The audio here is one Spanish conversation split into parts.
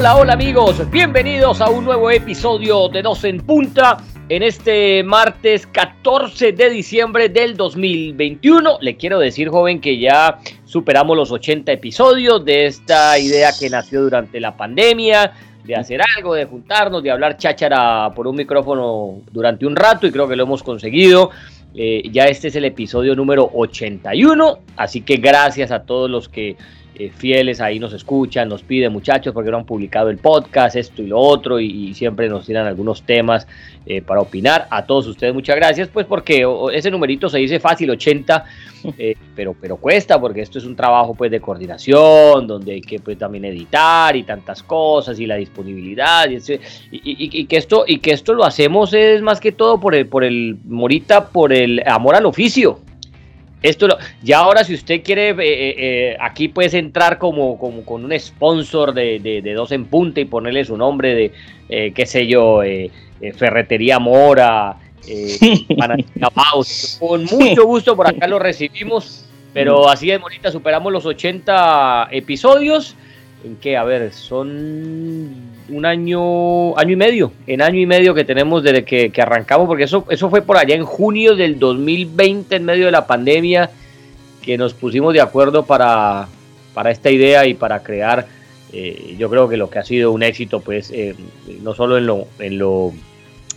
Hola, hola amigos, bienvenidos a un nuevo episodio de Dos en Punta en este martes 14 de diciembre del 2021. Le quiero decir, joven, que ya superamos los 80 episodios de esta idea que nació durante la pandemia, de hacer algo, de juntarnos, de hablar cháchara por un micrófono durante un rato y creo que lo hemos conseguido. Eh, ya este es el episodio número 81, así que gracias a todos los que eh, fieles ahí nos escuchan, nos piden muchachos porque no han publicado el podcast, esto y lo otro, y, siempre nos tiran algunos temas eh, para opinar. A todos ustedes muchas gracias, pues porque ese numerito se dice fácil, 80, eh, pero, pero cuesta porque esto es un trabajo pues de coordinación, donde hay que pues también editar y tantas cosas y la disponibilidad y, y, que esto y que esto lo hacemos es más que todo por el por el Morita por el amor al oficio esto ya ahora si usted quiere, eh, eh, eh, aquí puedes entrar como, como, con un sponsor de, dos en punta y ponerle su nombre de, qué sé yo, Ferretería Mora, con mucho gusto por acá lo recibimos, pero así de bonita superamos los 80 episodios. En que, a ver, son un año, año y medio, en año y medio que tenemos desde que, arrancamos, porque eso, eso fue por allá en junio del 2020, en medio de la pandemia, que nos pusimos de acuerdo para, para esta idea y para crear, eh, yo creo que lo que ha sido un éxito, pues, eh, no solo en lo, en lo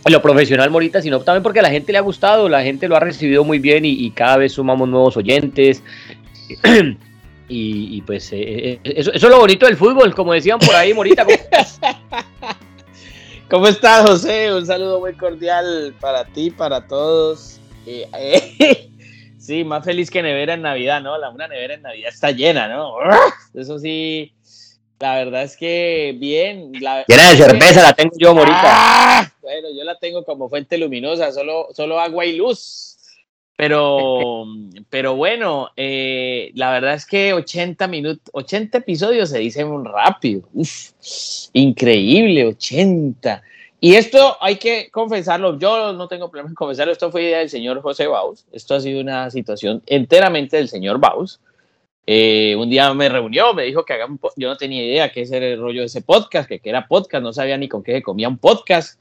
en lo profesional Morita, sino también porque a la gente le ha gustado, la gente lo ha recibido muy bien y, y cada vez sumamos nuevos oyentes. Y, pues eh, eh, eso, es lo bonito del fútbol, como decían por ahí, Morita. ¿Cómo estás? José? Un saludo muy cordial para ti, para todos. Eh, sí, más feliz que nevera en Navidad, ¿no? La una nevera en Navidad está llena, ¿no? Eso sí, la verdad es que bien. La, llena de cerveza la tengo yo, Morita. Ah, bueno, yo la tengo como fuente luminosa, solo, solo agua y luz. Pero, pero bueno, eh, la verdad es que 80 minutos, 80 episodios se dicen rápido. Uf, increíble, 80. Y esto hay que confesarlo, yo no tengo problema en confesarlo, esto fue idea del señor José Baus, esto ha sido una situación enteramente del señor Baus. Eh, un día me reunió, me dijo que haga un yo no tenía idea qué era el rollo de ese podcast, que, que era podcast, no sabía ni con qué se comía un podcast.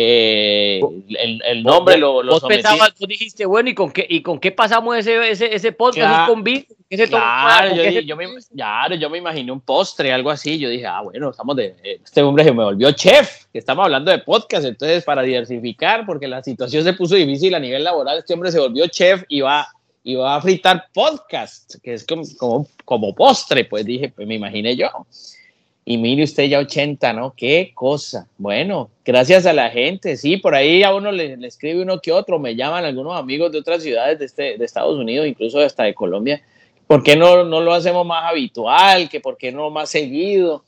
Eh, el, el, nombre lo, lo vos pensabas, tú dijiste, bueno, ¿y con qué, y con qué pasamos ese, ese, ese podcast? con claro, yo, yo, me, claro, yo me imaginé un postre, algo así. Yo dije, ah, bueno, estamos de. Este hombre se me volvió chef, que estamos hablando de podcast. Entonces, para diversificar, porque la situación se puso difícil a nivel laboral, este hombre se volvió chef y va, y va a fritar podcast, que es como, como, como postre. Pues dije, pues me imaginé yo. Y mire usted ya 80, ¿no? Qué cosa. Bueno, gracias a la gente. Sí, por ahí a uno le, escribe uno que otro. Me llaman algunos amigos de otras ciudades de, este, de Estados Unidos, incluso hasta de Colombia. ¿Por qué no, no lo hacemos más habitual? ¿Que ¿Por qué no más seguido?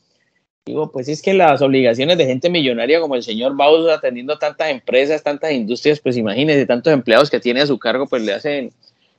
Digo, pues es que las obligaciones de gente millonaria como el señor Baus atendiendo tantas empresas, tantas industrias, pues imagínese, tantos empleados que tiene a su cargo, pues le hacen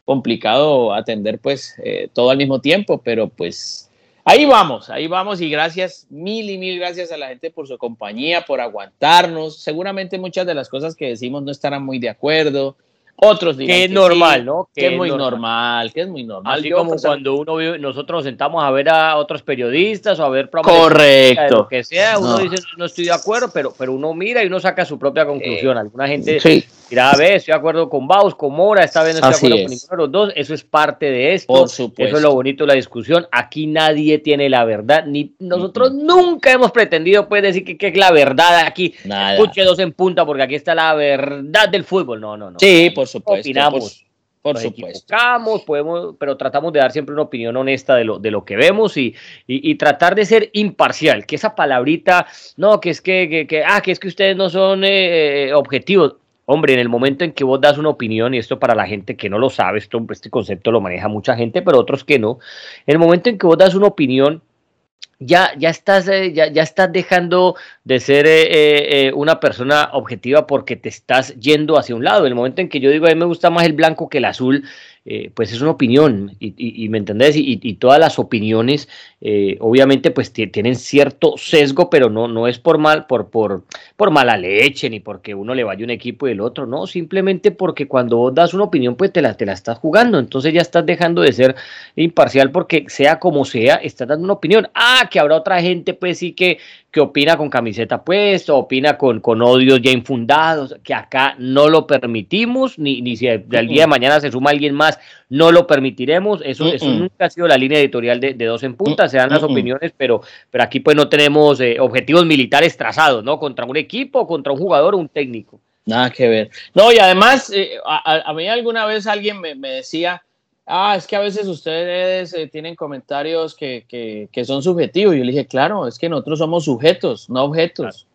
complicado atender pues eh, todo al mismo tiempo, pero pues Ahí vamos, ahí vamos y gracias, mil y mil gracias a la gente por su compañía, por aguantarnos. Seguramente muchas de las cosas que decimos no estarán muy de acuerdo. Otros dirán que es normal, ¿no? Que, es muy normal. que es muy normal. Así como cuando uno nosotros nos sentamos a ver a otros periodistas o a ver Correcto. Lo que sea, uno dice no estoy de acuerdo, pero, pero uno mira y uno saca su propia conclusión. Alguna gente sí. Dirá, a ver, estoy de acuerdo con Baus, con Mora, esta vez no estoy de acuerdo con ninguno de los dos. Eso es parte de esto. Por supuesto. Eso es lo bonito de la discusión. Aquí nadie tiene la verdad, ni nosotros nunca hemos pretendido pues decir que, es la verdad aquí. Nada. Escuche dos en punta porque aquí está la verdad del fútbol. No, no, no. Sí, por supuesto. Opinamos. Por, supuesto. podemos, pero tratamos de dar siempre una opinión honesta de lo, de lo que vemos y, y, tratar de ser imparcial. Que esa palabrita, no, que es que, que, ah, que es que ustedes no son eh, eh, objetivos. Hombre, en el momento en que vos das una opinión, y esto para la gente que no lo sabe, esto, este concepto lo maneja mucha gente, pero otros que no, en el momento en que vos das una opinión, ya, ya, estás, eh, ya, ya, estás dejando de ser eh, eh, una persona objetiva porque te estás yendo hacia un lado. El momento en que yo digo, a mí me gusta más el blanco que el azul, pues es una opinión, y, me entendés, y, todas las opiniones obviamente pues tienen cierto sesgo, pero no, no es por mal, por, por, por mala leche, ni porque uno le vaya un equipo y el otro, no, simplemente porque cuando vos das una opinión, pues te la, te la estás jugando, entonces ya estás dejando de ser imparcial porque sea como sea, estás dando una opinión. Ah, que habrá otra gente, pues sí que, que opina con camiseta puesta, opina con, con odios ya infundados, que acá no lo permitimos, ni, ni si al día de mañana se suma alguien más, no lo permitiremos. Eso, eso nunca ha sido la línea editorial de, dos en punta, se dan las opiniones, pero, pero aquí pues no tenemos eh, objetivos militares trazados, ¿no? Contra un equipo, contra un jugador o un técnico. Nada que ver. No, y además, eh, a, mí alguna vez alguien me, me decía, ah, es que a veces ustedes eh, tienen comentarios que, que, son subjetivos. Yo le dije, claro, es que nosotros somos sujetos, no objetos.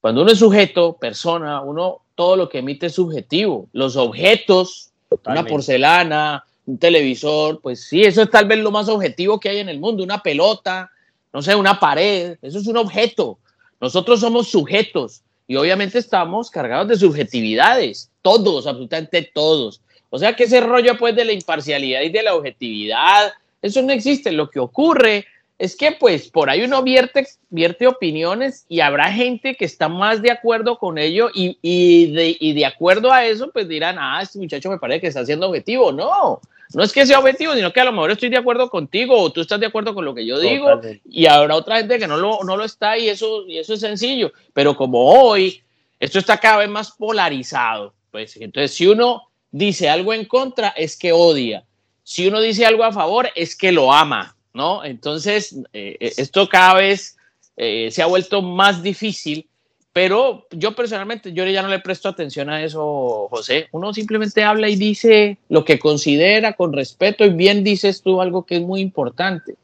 Cuando uno es sujeto, persona, uno todo lo que emite es subjetivo. Los objetos, una porcelana, un televisor, pues sí, eso es tal vez lo más objetivo que hay en el mundo, una pelota, no sé, una pared, eso es un objeto. Nosotros somos sujetos y obviamente estamos cargados de subjetividades, todos, absolutamente todos. O sea que ese rollo pues de la imparcialidad y de la objetividad, eso no existe. Lo que ocurre es que pues por ahí uno vierte, vierte opiniones y habrá gente que está más de acuerdo con ello y, y, de, y de acuerdo a eso pues dirán, ah, este muchacho me parece que está siendo objetivo. No, no es que sea objetivo, sino que a lo mejor estoy de acuerdo contigo o tú estás de acuerdo con lo que yo digo y habrá otra gente que no lo, no lo está y eso, y eso es sencillo. Pero como hoy esto está cada vez más polarizado, pues entonces si uno dice algo en contra es que odia. Si uno dice algo a favor es que lo ama, ¿no? Entonces, eh, eh, esto cada vez eh, se ha vuelto más difícil, pero yo personalmente, yo ya no le presto atención a eso, José. Uno simplemente habla y dice lo que considera con respeto y bien dices tú algo que es muy importante.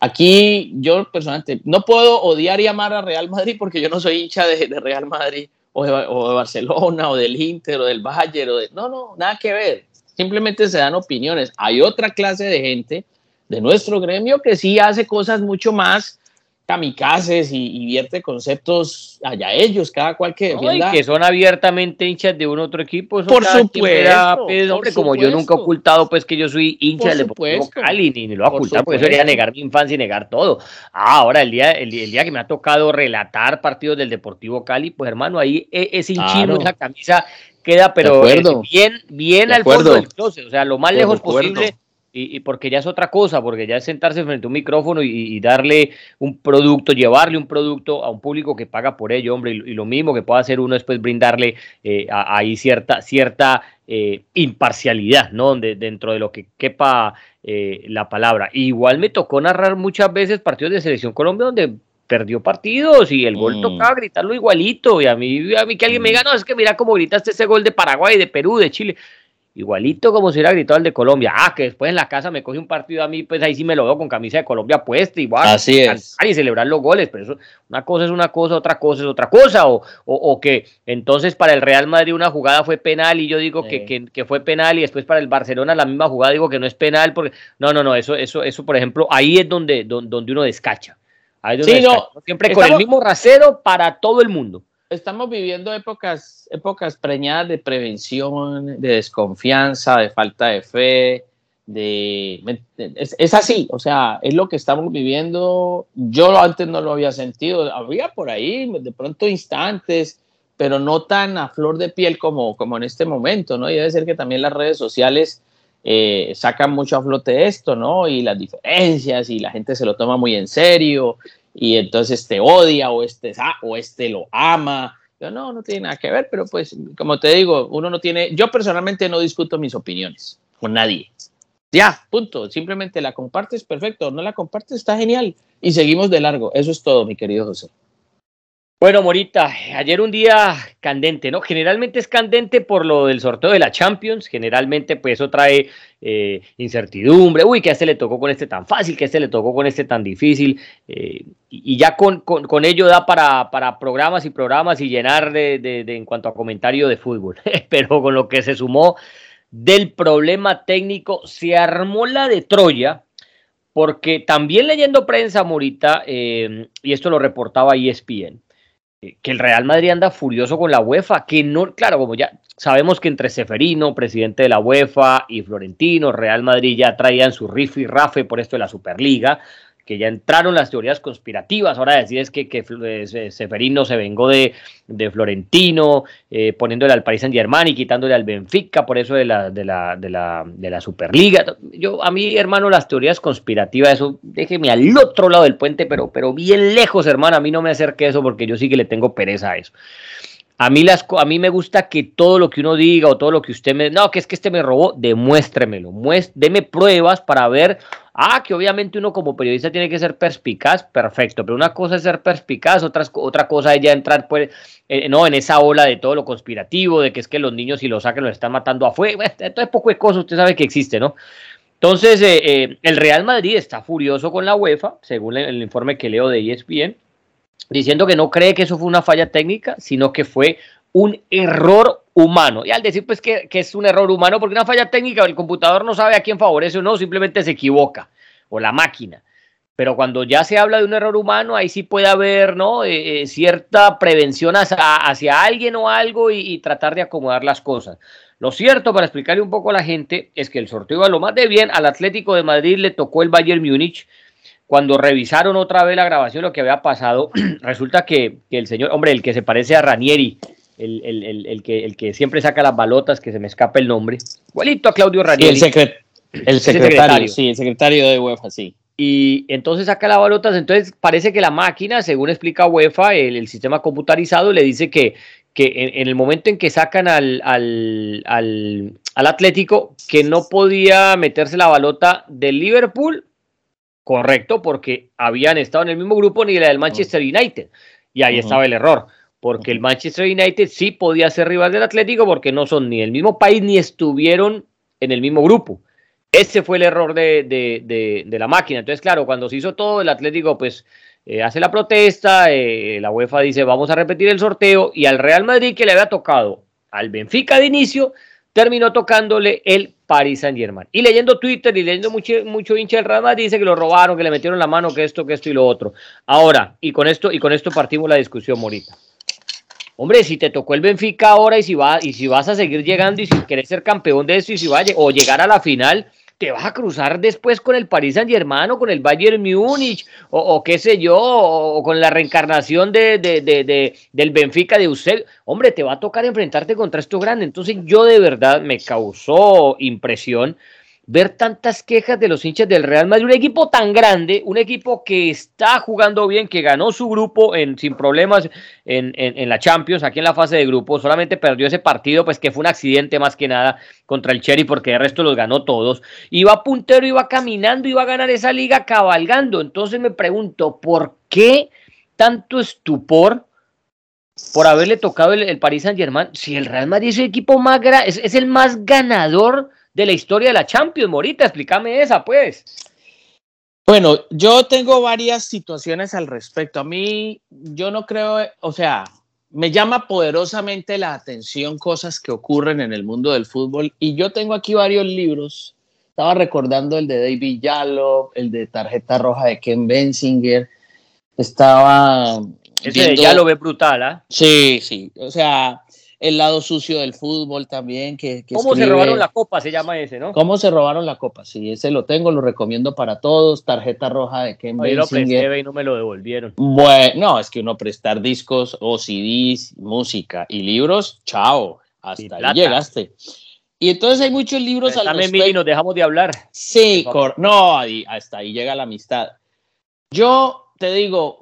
Aquí yo personalmente no puedo odiar y amar a Real Madrid porque yo no soy hincha de Real Madrid o de, Barcelona o del Inter o del Bayern o de... No, no, nada que ver. Simplemente se dan opiniones. Hay otra clase de gente de nuestro gremio que sí hace cosas mucho más kamikazes y, vierte conceptos allá ellos, cada cual que que son abiertamente hinchas de un otro equipo. por supuesto, pues, como yo nunca he ocultado pues que yo soy hincha del Deportivo Cali, ni, lo voy a ocultar, porque eso sería negar mi infancia y negar todo. Ah, ahora el día, el, día que me ha tocado relatar partidos del Deportivo Cali, pues hermano, ahí e, es hinchino esa camisa queda, pero bien, bien al fondo del closet, o sea, lo más lejos posible y, porque ya es otra cosa, porque ya es sentarse frente a un micrófono y, darle un producto, llevarle un producto a un público que paga por ello, hombre, y, lo mismo que puede hacer uno es pues brindarle eh, ahí cierta, cierta eh, imparcialidad, ¿no? De, dentro de lo que quepa eh, la palabra. igual me tocó narrar muchas veces partidos de Selección Colombia donde perdió partidos y el gol mm. tocaba gritarlo igualito y a mí, a mí que alguien me diga, no, es que mira cómo gritaste ese gol de Paraguay, de Perú, de Chile igualito como si hubiera gritado el de Colombia. Ah, que después en la casa me coge un partido a mí, pues ahí sí me lo veo con camisa de Colombia puesta, igual. Así es. Y celebrar los goles, pero eso, una cosa es una cosa, otra cosa es otra cosa. O, o, que entonces para el Real Madrid una jugada fue penal y yo digo que, que, fue penal y después para el Barcelona la misma jugada digo que no es penal. porque No, no, no, eso, eso, eso por ejemplo, ahí es donde, donde, uno descacha. Ahí sí, No, Siempre con el mismo rasero para todo el mundo estamos viviendo épocas, épocas preñadas de prevención, de desconfianza, de falta de fe, de... Es, así, o sea, es lo que estamos viviendo. Yo antes no lo había sentido, había por ahí de pronto instantes, pero no tan a flor de piel como, como en este momento, ¿no? Y debe ser que también las redes sociales eh, sacan mucho a flote esto, ¿no? Y las diferencias y la gente se lo toma muy en serio y entonces te odia o este, o este lo ama. Yo, no, no tiene nada que ver, pero pues, como te digo, uno no tiene, yo personalmente no discuto mis opiniones con nadie. Ya, punto. Simplemente la compartes, perfecto. No la compartes, está genial. Y seguimos de largo. Eso es todo, mi querido José. Bueno, Morita, ayer un día candente, ¿no? Generalmente es candente por lo del sorteo de la Champions, generalmente pues eso trae eh, incertidumbre, uy, que a este le tocó con este tan fácil, que a este le tocó con este tan difícil, eh, y, ya con, con, ello da para, para, programas y programas y llenar de, de, en cuanto a comentario de fútbol, pero con lo que se sumó del problema técnico, se armó la de Troya, porque también leyendo prensa, Morita, eh, y esto lo reportaba ESPN, que el Real Madrid anda furioso con la UEFA, que no, claro, como ya sabemos que entre Seferino, presidente de la UEFA, y Florentino, Real Madrid ya traían su riff y rafe por esto de la Superliga, que ya entraron las teorías conspirativas. Ahora decir es que, que eh, Seferino se vengó de, de Florentino, eh, poniéndole al Paris Saint Germain y quitándole al Benfica, por eso de la, de la, de la, de la Superliga. Yo, a mí, hermano, las teorías conspirativas, eso déjeme al otro lado del puente, pero, pero bien lejos, hermano. A mí no me acerque eso porque yo sí que le tengo pereza a eso. A mí, las, a mí me gusta que todo lo que uno diga o todo lo que usted me... No, que es que este me robó, demuéstremelo. Muest, deme pruebas para ver... Ah, que obviamente uno como periodista tiene que ser perspicaz, perfecto. Pero una cosa es ser perspicaz, otra, otra cosa es ya entrar pues, eh, no, en esa ola de todo lo conspirativo, de que es que los niños si los sacan los están matando afuera. Entonces poco de cosas usted sabe que existe, ¿no? Entonces, eh, eh, el Real Madrid está furioso con la UEFA, según el informe que leo de ESPN diciendo que no cree que eso fue una falla técnica, sino que fue un error humano. Y al decir pues que, es un error humano, porque una falla técnica, el computador no sabe a quién favorece o no, simplemente se equivoca, o la máquina. Pero cuando ya se habla de un error humano, ahí sí puede haber ¿no? Eh, eh, cierta prevención hacia, alguien o algo y, y, tratar de acomodar las cosas. Lo cierto, para explicarle un poco a la gente, es que el sorteo iba lo más de bien. Al Atlético de Madrid le tocó el Bayern Múnich cuando revisaron otra vez la grabación, lo que había pasado, resulta que, el señor, hombre, el que se parece a Ranieri, el, que, el que siempre saca las balotas, que se me escapa el nombre, igualito a Claudio Ranieri. el, el secretario, sí, el secretario de UEFA, sí. Y entonces saca las balotas, entonces parece que la máquina, según explica UEFA, el, sistema computarizado, le dice que, que en, el momento en que sacan al, al, al, al Atlético, que no podía meterse la balota del Liverpool Correcto, porque habían estado en el mismo grupo ni la del Manchester United. Y ahí estaba el error, porque el Manchester United sí podía ser rival del Atlético porque no son ni el mismo país ni estuvieron en el mismo grupo. Ese fue el error de, la máquina. Entonces, claro, cuando se hizo todo, el Atlético pues eh, hace la protesta, eh, la UEFA dice vamos a repetir el sorteo y al Real Madrid que le había tocado al Benfica de inicio, terminó tocándole el Paris Saint Germain. Y leyendo Twitter y leyendo mucho, mucho hincha del Real Madrid, dice que lo robaron, que le metieron la mano, que esto, que esto y lo otro. Ahora, y con esto, y con esto partimos la discusión, Morita. Hombre, si te tocó el Benfica ahora y si, va, y si vas a seguir llegando y si quieres ser campeón de esto y si va o llegar a la final, te vas a cruzar después con el Paris Saint Germain o con el Bayern Múnich o, qué sé yo, o, con la reencarnación de, del Benfica de Eusebio. Hombre, te va a tocar enfrentarte contra esto grande. Entonces yo de verdad me causó impresión ver tantas quejas de los hinchas del Real Madrid, un equipo tan grande, un equipo que está jugando bien, que ganó su grupo sin problemas en, la Champions, aquí en la fase de grupo, solamente perdió ese partido, pues que fue un accidente más que nada contra el Cherry, porque el resto los ganó todos, iba puntero, iba caminando, iba a ganar esa liga cabalgando, entonces me pregunto, ¿por qué tanto estupor? por haberle tocado el, el Paris Saint Germain, si el Real Madrid es el equipo más es, es el más ganador de la historia de la Champions, Morita, explícame esa, pues. Bueno, yo tengo varias situaciones al respecto. A mí, yo no creo, o sea, me llama poderosamente la atención cosas que ocurren en el mundo del fútbol y yo tengo aquí varios libros. Estaba recordando el de David Yalo, el de Tarjeta Roja de Ken Bensinger. Estaba. Ese de Yalo es brutal, ¿ah? Sí, sí. O sea, el lado sucio del fútbol también. Que, ¿Cómo se robaron la copa? Se llama ese, ¿no? ¿Cómo se robaron la copa? Sí, ese lo tengo, lo recomiendo para todos. Tarjeta roja de Ken Yo lo presté y no me lo devolvieron. Bueno, no, es que uno prestar discos o CDs, música y libros, chao, hasta ahí llegaste. Y entonces hay muchos libros al respecto. y nos dejamos de hablar. Sí, no, hasta ahí llega la amistad. Yo te digo,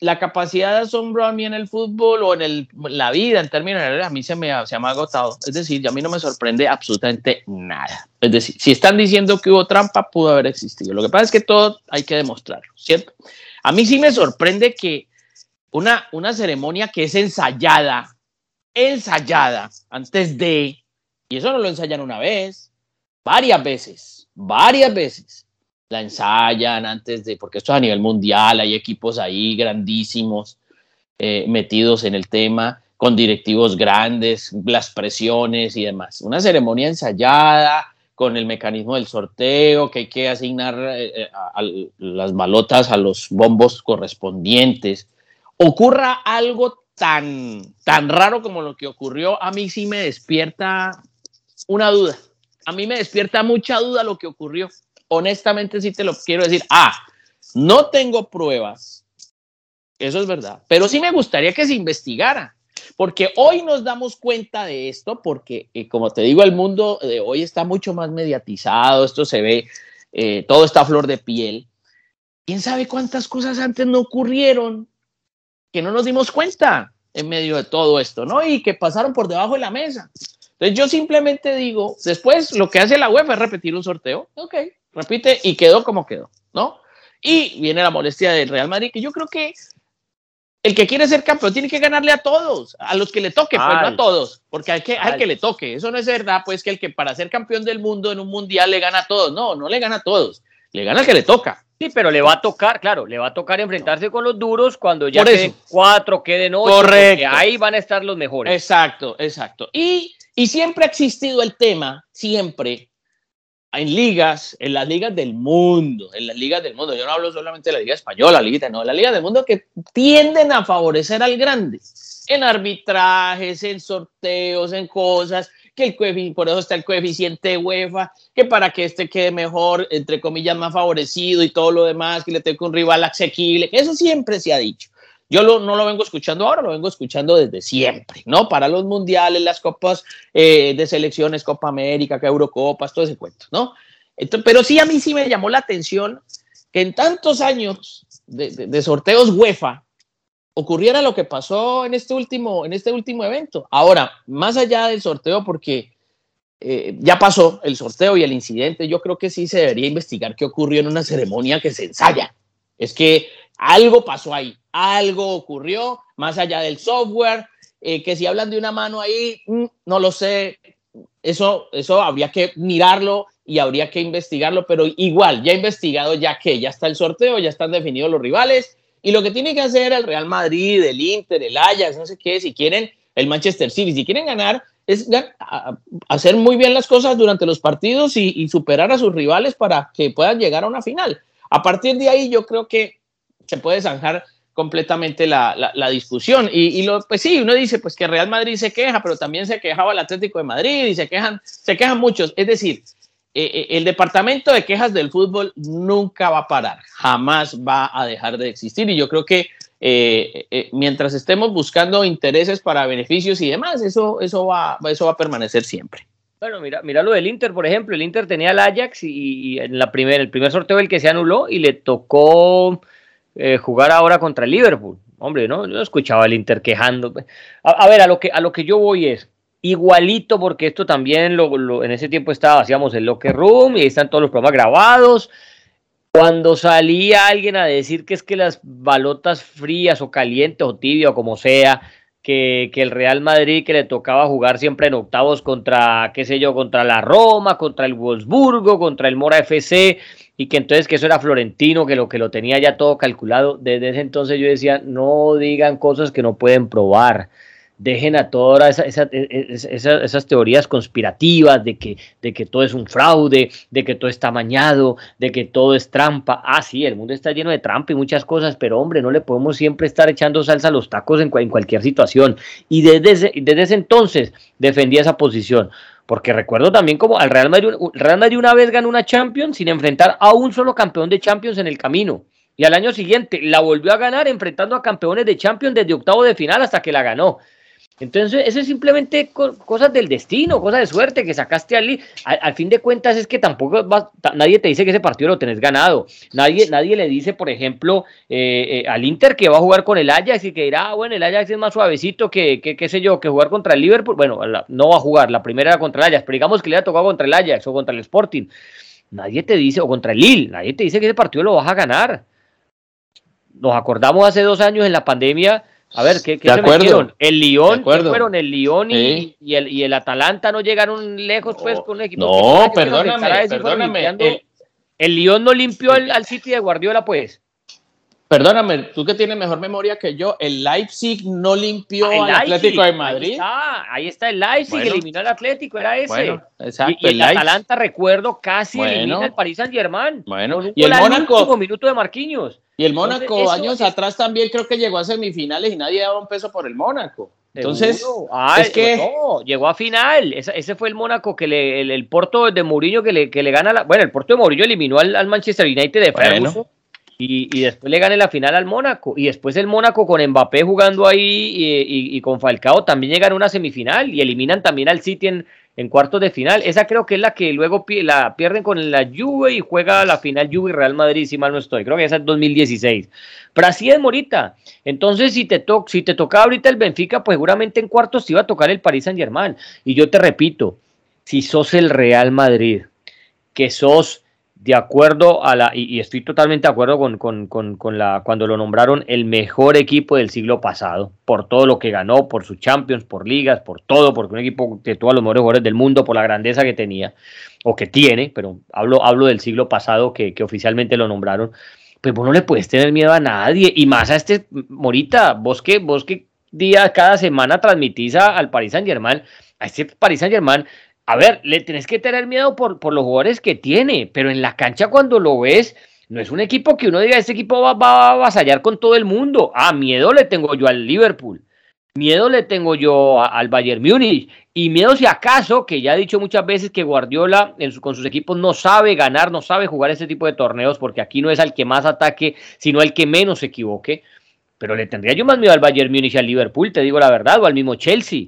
la capacidad de asombro a mí en el fútbol o en el, la vida en términos generales a mí se me, se me ha agotado. Es decir, a mí no me sorprende absolutamente nada. Es decir, si están diciendo que hubo trampa, pudo haber existido. Lo que pasa es que todo hay que demostrarlo, ¿cierto? A mí sí me sorprende que una, una ceremonia que es ensayada, ensayada antes de, y eso no lo ensayan una vez, varias veces, varias veces la ensayan antes de, porque esto es a nivel mundial, hay equipos ahí grandísimos eh, metidos en el tema, con directivos grandes, las presiones y demás. Una ceremonia ensayada con el mecanismo del sorteo, que hay que asignar eh, eh, las balotas a los bombos correspondientes. Ocurra algo tan, tan raro como lo que ocurrió, a mí sí me despierta una duda. A mí me despierta mucha duda lo que ocurrió honestamente sí te lo quiero decir. Ah, No tengo pruebas, eso es verdad, pero sí me gustaría que se investigara, porque hoy nos damos cuenta de esto, porque eh, como te digo, el mundo de hoy está mucho más mediatizado, esto se ve, eh, todo está a flor de piel. ¿Quién sabe cuántas cosas antes no ocurrieron que no nos dimos cuenta en medio de todo esto, ¿no? Y que pasaron por debajo de la mesa. Entonces yo simplemente digo, después lo que hace la UEFA es repetir un sorteo, ok, repite y quedó como quedó, ¿no? Y viene la molestia del Real Madrid, que yo creo que el que quiere ser campeón tiene que ganarle a todos, a los que le toque, pues no a todos, porque hay que, hay que le toque. Eso no es verdad, pues que el que para ser campeón del mundo en un mundial le gana a todos. No, no le gana a todos, le gana al que le toca. Sí, pero le va a tocar, claro, le va a tocar enfrentarse con los duros cuando ya queden cuatro, queden ocho. Correcto. ahí van a estar los mejores. Exacto, exacto. Y, y siempre ha existido el tema, siempre, en ligas, en las ligas del mundo, en las ligas del mundo, yo no hablo solamente de la liga española, liga, no, la liga del mundo que tienden a favorecer al grande, en arbitrajes, en sorteos, en cosas, que el por eso está el coeficiente UEFA, que para que este quede mejor, entre comillas, más favorecido y todo lo demás, que le tenga un rival asequible, eso siempre se ha dicho. Yo no lo vengo escuchando ahora, lo vengo escuchando desde siempre, ¿no? Para los mundiales, las copas eh, de selecciones, Copa América, Eurocopas, todo ese cuento, ¿no? pero sí a mí sí me llamó la atención que en tantos años de, sorteos UEFA ocurriera lo que pasó en este último, en este último evento. Ahora, más allá del sorteo, porque eh, ya pasó el sorteo y el incidente, yo creo que sí se debería investigar qué ocurrió en una ceremonia que se ensaya. Es que algo pasó ahí, algo ocurrió más allá del software, eh, que si hablan de una mano ahí, mm, no lo sé, eso, eso habría que mirarlo y habría que investigarlo, pero igual, ya investigado, ya que ya está el sorteo, ya están definidos los rivales, y lo que tiene que hacer el Real Madrid, el Inter, el Ajax, no sé qué, si quieren, el Manchester City, si quieren ganar, es hacer muy bien las cosas durante los partidos y, y superar a sus rivales para que puedan llegar a una final. A partir de ahí, yo creo que se puede zanjar completamente la, la, discusión. Y, lo, pues sí, uno dice pues que Real Madrid se queja, pero también se quejaba el Atlético de Madrid y se quejan, se quejan muchos. Es decir, eh, eh, el departamento de quejas del fútbol nunca va a parar, jamás va a dejar de existir. Y yo creo que eh, mientras estemos buscando intereses para beneficios y demás, eso, eso, va, eso va a permanecer siempre. Bueno, mira, mira lo del Inter, por ejemplo. El Inter tenía el Ajax y, en la primer, el primer sorteo el que se anuló y le tocó eh, jugar ahora contra el Liverpool. Hombre, ¿no? Yo escuchaba al Inter quejando. A, ver, a lo, que, a lo que yo voy es igualito, porque esto también lo, en ese tiempo estaba, hacíamos el locker room y ahí están todos los programas grabados. Cuando salía alguien a decir que es que las balotas frías o calientes o tibio o como sea, que, que, el Real Madrid que le tocaba jugar siempre en octavos contra, qué sé yo, contra la Roma, contra el Wolfsburgo, contra el Mora FC, y que entonces que eso era Florentino, que lo que lo tenía ya todo calculado. Desde ese entonces yo decía, no digan cosas que no pueden probar. Dejen a todas e, e, esas teorías conspirativas de que, de que todo es un fraude, de que todo está mañado, de que todo es trampa. Ah, sí, el mundo está lleno de trampa y muchas cosas, pero hombre, no le podemos siempre estar echando salsa a los tacos en, en cualquier situación. Y desde desde ese entonces defendía esa posición. Porque recuerdo también como al Real Madrid, Real Madrid una vez ganó una Champions sin enfrentar a un solo campeón de Champions en el camino. Y al año siguiente la volvió a ganar enfrentando a campeones de Champions desde octavo de final hasta que la ganó. Entonces, eso es simplemente cosas del destino, cosas de suerte que sacaste al, al, fin de cuentas es que tampoco nadie te dice que ese partido lo tenés ganado. Nadie, nadie le dice, por ejemplo, eh, eh, al Inter que va a jugar con el Ajax y que dirá, ah, bueno, el Ajax es más suavecito que, que, qué sé yo, que jugar contra el Liverpool. Bueno, no va a jugar, la primera era contra el Ajax, pero digamos que le ha tocado contra el Ajax o contra el Sporting. Nadie te dice, o contra el Lille, nadie te dice que ese partido lo vas a ganar. Nos acordamos hace dos años en la pandemia a ver, ¿qué, qué se metieron? El Lyon, fueron? El Lyon y, y, el, y el Atalanta no llegaron lejos, pues, con un equipo. No, perdóname, perdóname. El, el Lyon no limpió al, al City de Guardiola, pues. Perdóname, tú que tienes mejor memoria que yo, el Leipzig no limpió al Atlético de Madrid. Ahí está, ahí está el Leipzig, eliminó al Atlético, era ese. Bueno, exacto, y, el, Atalanta, recuerdo, casi elimina al Paris Saint Germain. Bueno, y el Mónaco. minuto de Marquinhos. Y el Mónaco, años atrás también creo que llegó a semifinales y nadie daba un peso por el Mónaco. Entonces, ah, es que no, llegó a final. Ese, fue el Mónaco que le, el, Porto de Mourinho que le, que le gana la. Bueno, el Porto de Mourinho eliminó al, Manchester United de Ferguson y, después le gane la final al Mónaco. Y después el Mónaco con Mbappé jugando ahí y, con Falcao también llegan a una semifinal y eliminan también al City en, cuartos de final. Esa creo que es la que luego la pierden con la Juve y juega la final Juve y Real Madrid, si mal no estoy. Creo que esa es 2016. Pero así es, Morita. Entonces, si te, to si te tocaba ahorita el Benfica, pues seguramente en cuartos te iba a tocar el Paris Saint Germain. Y yo te repito, si sos el Real Madrid, que sos de acuerdo a la, y, estoy totalmente de acuerdo con, con, con, con, la, cuando lo nombraron el mejor equipo del siglo pasado, por todo lo que ganó, por sus Champions, por ligas, por todo, porque un equipo de todos los mejores jugadores del mundo, por la grandeza que tenía, o que tiene, pero hablo, hablo del siglo pasado que, que oficialmente lo nombraron, pues vos no le puedes tener miedo a nadie, y más a este, Morita, vos que, vos que día, cada semana transmitís al Paris Saint Germain, a este Paris Saint Germain a ver, le tenés que tener miedo por, por los jugadores que tiene, pero en la cancha cuando lo ves, no es un equipo que uno diga, este equipo va, va, a avasallar con todo el mundo. Ah, miedo le tengo yo al Liverpool, miedo le tengo yo al Bayern Múnich, y miedo si acaso, que ya he dicho muchas veces que Guardiola con sus equipos no sabe ganar, no sabe jugar ese tipo de torneos, porque aquí no es al que más ataque, sino al que menos se equivoque. Pero le tendría yo más miedo al Bayern Múnich y al Liverpool, te digo la verdad, o al mismo Chelsea.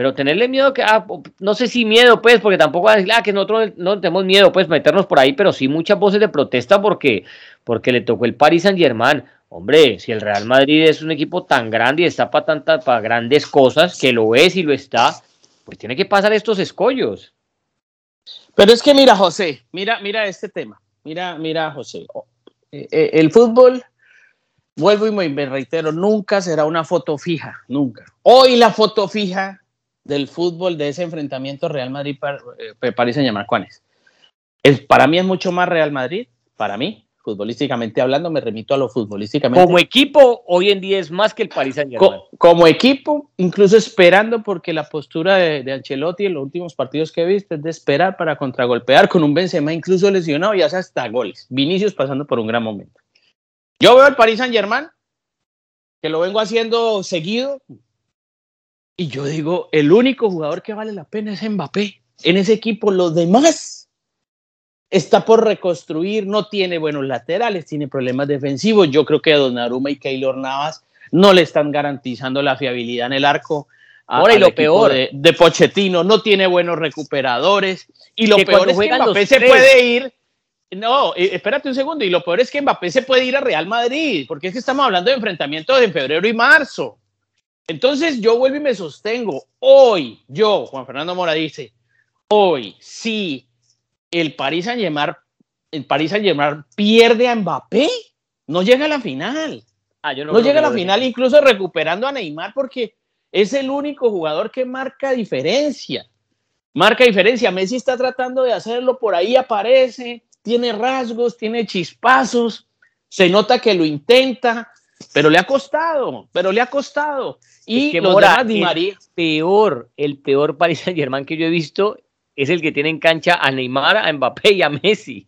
Pero tenerle miedo que, ah, no sé si miedo, pues, porque tampoco va a decir, ah, que nosotros no tenemos miedo, pues, meternos por ahí, pero sí muchas voces de protesta porque, porque le tocó el Paris Saint Germain. Hombre, si el Real Madrid es un equipo tan grande y está para tantas, para grandes cosas, que lo es y lo está, pues tiene que pasar estos escollos. Pero es que mira, José, mira, mira este tema. Mira, mira, José. Eh, eh, el fútbol, vuelvo y me reitero, nunca será una foto fija, nunca. Hoy la foto fija del fútbol de ese enfrentamiento Real Madrid-París eh, Saint-Germain, ¿cuál es? Para mí es mucho más Real Madrid, para mí, futbolísticamente hablando, me remito a lo futbolísticamente. Como equipo, hoy en día es más que el Paris Saint Germain. como equipo, incluso esperando, porque la postura de, Ancelotti en los últimos partidos que he visto es de esperar para contragolpear con un Benzema incluso lesionado y hace hasta goles. Vinicius pasando por un gran momento. Yo veo al Paris Saint Germain, que lo vengo haciendo seguido, y yo digo, el único jugador que vale la pena es Mbappé. En ese equipo, los demás está por reconstruir, no tiene buenos laterales, tiene problemas defensivos. Yo creo que Donnarumma y Keylor Navas no le están garantizando la fiabilidad en el arco. Ahora, y lo peor de, de, Pochettino, no tiene buenos recuperadores. Y lo peor es que Mbappé se puede ir. No, eh, espérate un segundo. Y lo peor es que Mbappé se puede ir a Real Madrid, porque es que estamos hablando de enfrentamientos en febrero y marzo. Entonces yo vuelvo y me sostengo. Hoy, yo, Juan Fernando Mora dice, hoy sí, el Paris Saint Germain, el Paris Saint Germain pierde a Mbappé, no llega a la final. Ah, no, no llega a la final, incluso recuperando a Neymar porque es el único jugador que marca diferencia. Marca diferencia. Messi está tratando de hacerlo, por ahí aparece, tiene rasgos, tiene chispazos, se nota que lo intenta, pero le ha costado, pero le ha costado. Y que Mora, María. El peor, el peor Paris Saint Germain que yo he visto es el que tiene en cancha a Neymar, a Mbappé y a Messi.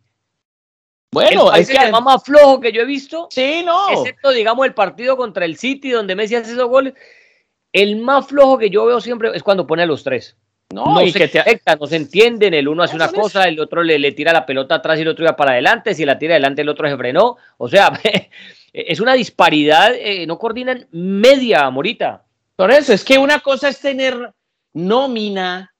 Bueno, es que el más flojo que yo he visto. Sí, no. Excepto, digamos, el partido contra el City, donde Messi hace esos goles. El más flojo que yo veo siempre es cuando pone a los tres. No, y se que te... no se entienden, el uno hace una cosa, el otro le, le, tira la pelota atrás y el otro iba para adelante, si la tira adelante el otro se frenó, o sea, es una disparidad, eh, no coordinan media, Morita. Por eso, es que una cosa es tener nómina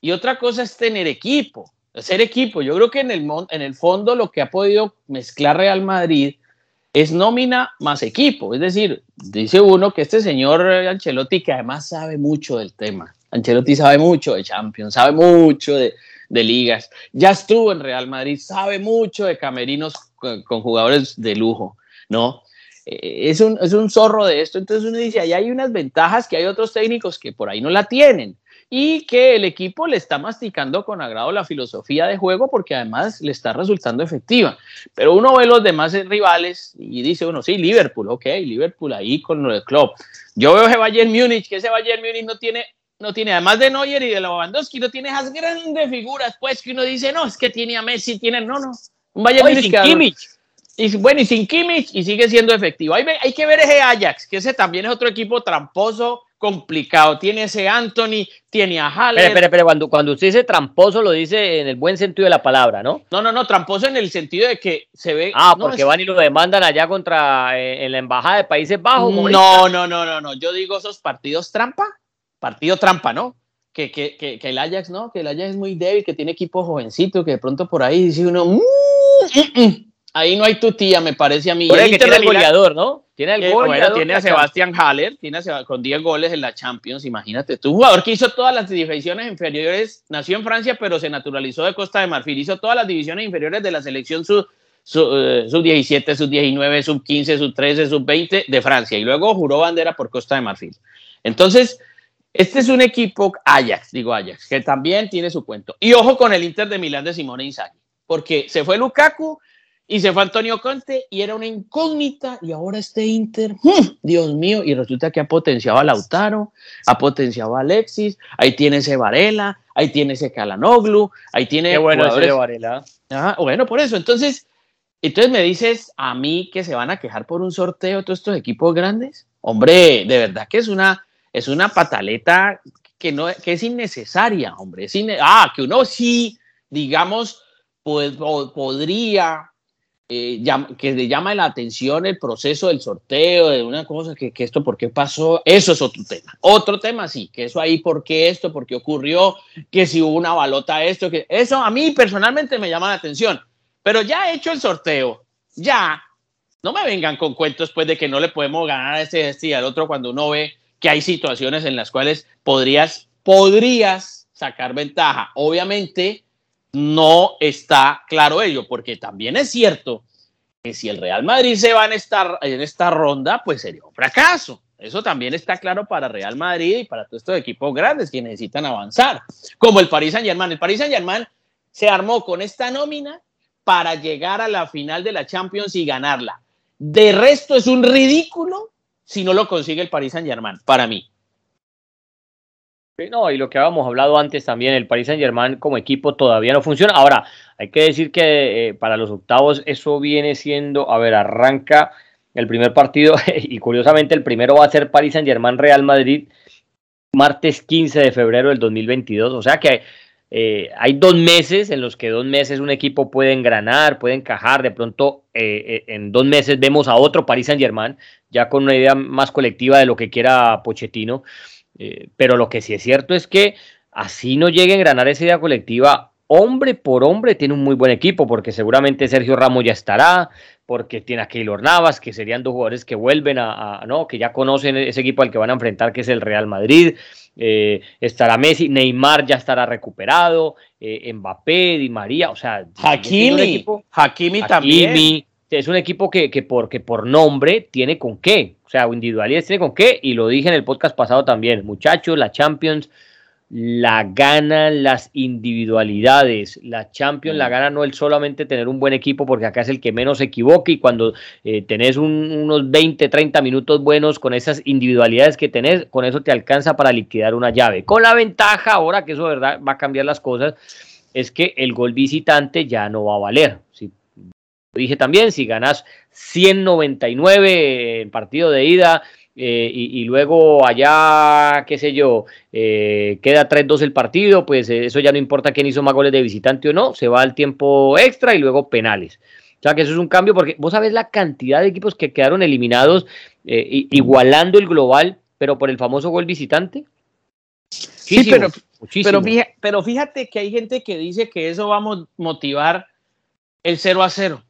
y otra cosa es tener equipo, ser equipo. Yo creo que en el, en el fondo lo que ha podido mezclar Real Madrid es nómina más equipo. Es decir, dice uno que este señor Ancelotti, que además sabe mucho del tema, Ancelotti sabe mucho de Champions, sabe mucho de ligas, ya estuvo en Real Madrid, sabe mucho de camerinos con jugadores de lujo. ¿No? Eh, es un, es un zorro de esto, entonces uno dice, ahí hay unas ventajas que hay otros técnicos que por ahí no la tienen y que el equipo le está masticando con agrado la filosofía de juego porque además le está resultando efectiva. Pero uno ve los demás rivales y dice uno, sí, Liverpool, ok, Liverpool ahí con lo del club. Yo veo ese Bayern Múnich, que ese Bayern Múnich no tiene, no tiene, además de Neuer y de Lewandowski, no tiene esas grandes figuras, pues que uno dice, no, es que tiene a Messi, tiene, no, no, un Bayern Múnich y bueno, y sin Kimmich, y sigue siendo efectivo. Hay, hay que ver ese Ajax, que ese también es otro equipo tramposo, complicado. Tiene ese Anthony, tiene a Haller. Pero, pero, pero cuando, cuando usted dice tramposo, lo dice en el buen sentido de la palabra, ¿no? No, no, no, tramposo en el sentido de que se ve. Ah, porque van y lo demandan allá contra eh, en la embajada de Países Bajos. No, no, no, no, no. Yo digo esos partidos trampa, partido trampa, ¿no? Que, que, que, que, el Ajax, ¿no? Que el Ajax es muy débil, que tiene equipo jovencito, que de pronto por ahí dice uno. Mm, mm, mm". Ahí no hay tu tía, me parece a mí. el que tiene el goleador, ¿no? Tiene el goleador. tiene a Sebastián Haller, tiene a con 10 goles en la Champions, imagínate. Tú, jugador que hizo todas las divisiones inferiores, nació en Francia, pero se naturalizó de Costa de Marfil. Hizo todas las divisiones inferiores de la selección sub, sub, sub 17, sub 19, sub 15, sub 13, sub 20 de Francia. Y luego juró bandera por Costa de Marfil. Entonces, este es un equipo Ajax, digo Ajax, que también tiene su cuento. Y ojo con el Inter de Milán de Simone Inzaghi, porque se fue Lukaku y se fue Antonio Conte y era una incógnita y ahora este Inter. Dios mío, y resulta que ha potenciado a Lautaro, ha potenciado a Alexis, ahí tiene ese Varela, ahí tiene ese Calanoglu, ahí tiene... Qué bueno ese Varela. Bueno, por eso, entonces, entonces me dices a mí que se van a quejar por un sorteo todos estos equipos grandes. Hombre, de verdad que es una, es una pataleta que, no, que es innecesaria, hombre. Es ah, que uno sí, digamos, pues, podría eh, que le llama la atención el proceso del sorteo, de una cosa, que, que, esto por qué pasó, eso es otro tema. Otro tema, sí, que eso ahí, por qué esto, por qué ocurrió, que si hubo una balota esto, que eso a mí personalmente me llama la atención. Pero ya he hecho el sorteo, ya, no me vengan con cuentos pues de que no le podemos ganar a este, este y al otro cuando uno ve que hay situaciones en las cuales podrías, podrías sacar ventaja. Obviamente, no está claro ello, porque también es cierto que si el Real Madrid se va en esta, en esta ronda, pues sería un fracaso. Eso también está claro para Real Madrid y para todos estos equipos grandes que necesitan avanzar, como el Paris Saint Germain. El Paris Saint Germain se armó con esta nómina para llegar a la final de la Champions y ganarla. De resto es un ridículo si no lo consigue el Paris Saint Germain, para mí. No, y lo que habíamos hablado antes también, el Paris Saint Germain como equipo todavía no funciona. Ahora, hay que decir que eh, para los octavos eso viene siendo, a ver, arranca el primer partido y curiosamente el primero va a ser Paris Saint Germain Real Madrid martes 15 de febrero del 2022. O sea que eh, hay dos meses en los que dos meses un equipo puede engranar, puede encajar. De pronto eh, en dos meses vemos a otro Paris Saint Germain ya con una idea más colectiva de lo que quiera Pochettino. Eh, pero lo que sí es cierto es que así no lleguen a ganar esa idea colectiva, hombre por hombre tiene un muy buen equipo, porque seguramente Sergio Ramos ya estará, porque tiene a Keylor Navas, que serían dos jugadores que vuelven a, no, que ya conocen ese equipo al que van a enfrentar, que es el Real Madrid. Eh, estará Messi, Neymar ya estará recuperado, eh, Mbappé, Di María, o sea, Hakimi, Hakimi también es un equipo que, que, por, por nombre tiene con qué, o sea, individualidades tiene con qué, y lo dije en el podcast pasado también, muchachos, la Champions la ganan las individualidades, la Champions la mm. gana no el solamente tener un buen equipo, porque acá es el que menos se equivoca y cuando eh, tenés unos 20, 30 minutos buenos con esas individualidades que tenés, con eso te alcanza para liquidar una llave. Con la ventaja ahora, que eso verdad va a cambiar las cosas, es que el gol visitante ya no va a valer. Si dije también, si ganas 199 en partido de ida eh, y, luego allá, qué sé yo, eh, queda 3-2 el partido, pues eh, eso ya no importa quién hizo más goles de visitante o no, se va al tiempo extra y luego penales. O sea que eso es un cambio porque vos sabés la cantidad de equipos que quedaron eliminados igualando el global, pero por el famoso gol visitante. Sí, pero, pero, fíjate, pero fíjate que hay gente que dice que eso va a motivar el 0 a 0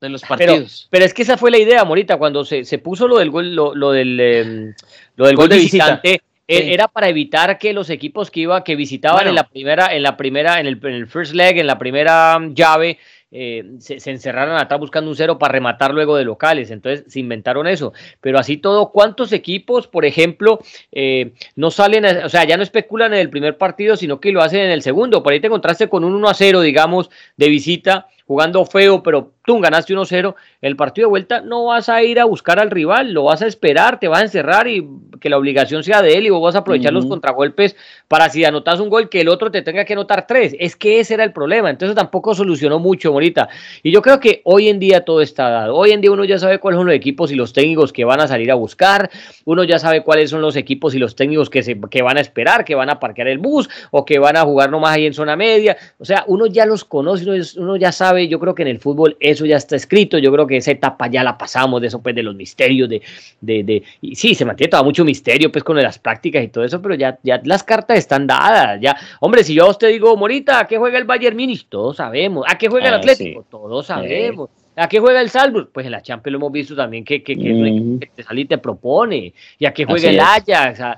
de los partidos. Pero, es que esa fue la idea, Morita, cuando se, se puso lo del gol, lo, del, em, lo del gol de visitante. E, era para evitar que los equipos que iba, que visitaban en la primera, en la primera, en el, en el, first leg, en la primera mm, llave, eh, se, se, encerraran a estar buscando un cero para rematar luego de locales. Entonces se inventaron eso. Pero así todo, ¿cuántos equipos, por ejemplo, eh, no salen, o sea, ya no especulan en el primer partido, sino que lo hacen en el segundo? Por ahí te encontraste con un 1 a 0, digamos, de visita jugando feo, pero tú ganaste 1-0, el partido de vuelta no vas a ir a buscar al rival, lo vas a esperar, te vas a encerrar y que la obligación sea de él y vos vas a aprovechar los contragolpes para si anotas un gol que el otro te tenga que anotar tres. Es que ese era el problema, entonces tampoco solucionó mucho, Morita. Y yo creo que hoy en día todo está dado. Hoy en día uno ya sabe cuáles son los equipos y los técnicos que van a salir a buscar, uno ya sabe cuáles son los equipos y los técnicos que, se, que van a esperar, que van a parquear el bus o que van a jugar nomás ahí en zona media. O sea, uno ya los conoce, uno ya sabe, yo creo que en el fútbol eso ya está escrito, yo creo que esa etapa ya la pasamos, de eso pues de los misterios, de, de, de y sí, se mantiene todo mucho misterio pues con las prácticas y todo eso, pero ya, ya las cartas están dadas, ya, hombre, si yo a usted digo, Morita, ¿a qué juega el Bayern Munich? Todos sabemos, ¿a qué juega el ah, Atlético? Todos sabemos. ¿A qué juega el Salzburg? Pues en la Champions lo hemos visto también que, que, que, te sale y te propone. ¿Y a qué juega el Ajax? A,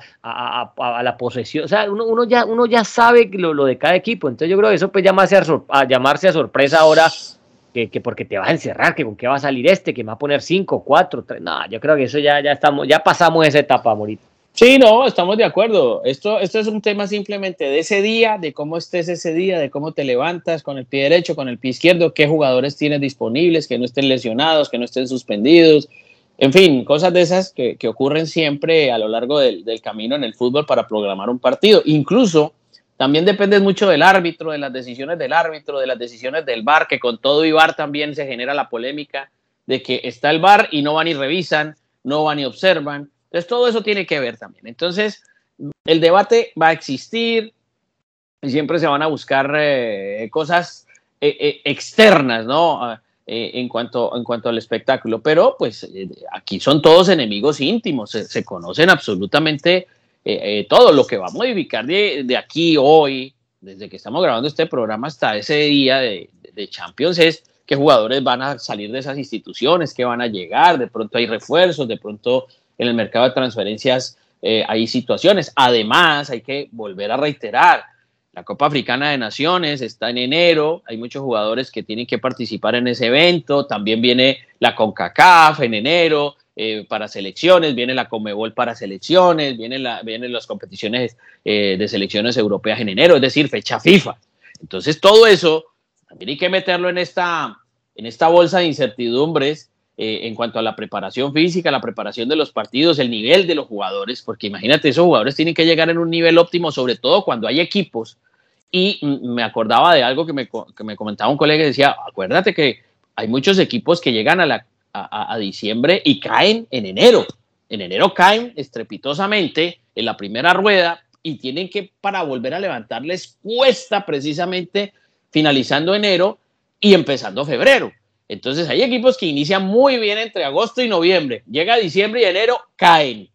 a, la posesión. O sea, uno, uno, ya, uno ya sabe lo, lo, de cada equipo. Entonces yo creo que eso pues llamarse a, a llamarse a sorpresa ahora que, que, porque te va a encerrar, que con qué va a salir este, que va a poner 5, 4, 3. No, yo creo que eso ya, ya estamos, ya pasamos esa etapa, Morito. Sí, no, estamos de acuerdo. Esto, esto es un tema simplemente de ese día, de cómo estés ese día, de cómo te levantas con el pie derecho, con el pie izquierdo, qué jugadores tienes disponibles, que no estén lesionados, que no estén suspendidos. En fin, cosas de esas que, que ocurren siempre a lo largo del, del, camino en el fútbol para programar un partido. Incluso también depende mucho del árbitro, de las decisiones del árbitro, de las decisiones del VAR, que con todo y VAR también se genera la polémica de que está el VAR y no van y revisan, no van y observan. Entonces todo eso tiene que ver también. Entonces el debate va a existir y siempre se van a buscar eh, cosas eh, eh, externas, ¿no? Ah, en, cuanto, en cuanto al espectáculo. Pero pues aquí son todos enemigos íntimos, se conocen absolutamente todo lo que va a modificar de, de, aquí hoy, desde que estamos grabando este programa hasta ese día de, de, Champions, es qué jugadores van a salir de esas instituciones, qué van a llegar, de pronto hay refuerzos, de pronto en el mercado de transferencias eh, hay situaciones. Además, hay que volver a reiterar, la Copa Africana de Naciones está en enero, hay muchos jugadores que tienen que participar en ese evento, también viene la CONCACAF en enero, eh, para selecciones, viene la Comebol para selecciones, vienen, la, vienen las competiciones eh, de selecciones europeas en enero, es decir, fecha FIFA. Entonces, todo eso también hay que meterlo en esta, en esta bolsa de incertidumbres eh, en cuanto a la preparación física, la preparación de los partidos, el nivel de los jugadores, porque imagínate, esos jugadores tienen que llegar en un nivel óptimo, sobre todo cuando hay equipos. Y me acordaba de algo que me, que me comentaba un colega y decía, acuérdate que hay muchos equipos que llegan a, diciembre y caen en enero. En enero caen estrepitosamente en la primera rueda y tienen que, para volver a levantarles, cuesta precisamente finalizando enero y empezando febrero. Entonces hay equipos que inician muy bien entre agosto y noviembre. Llega diciembre y enero, caen.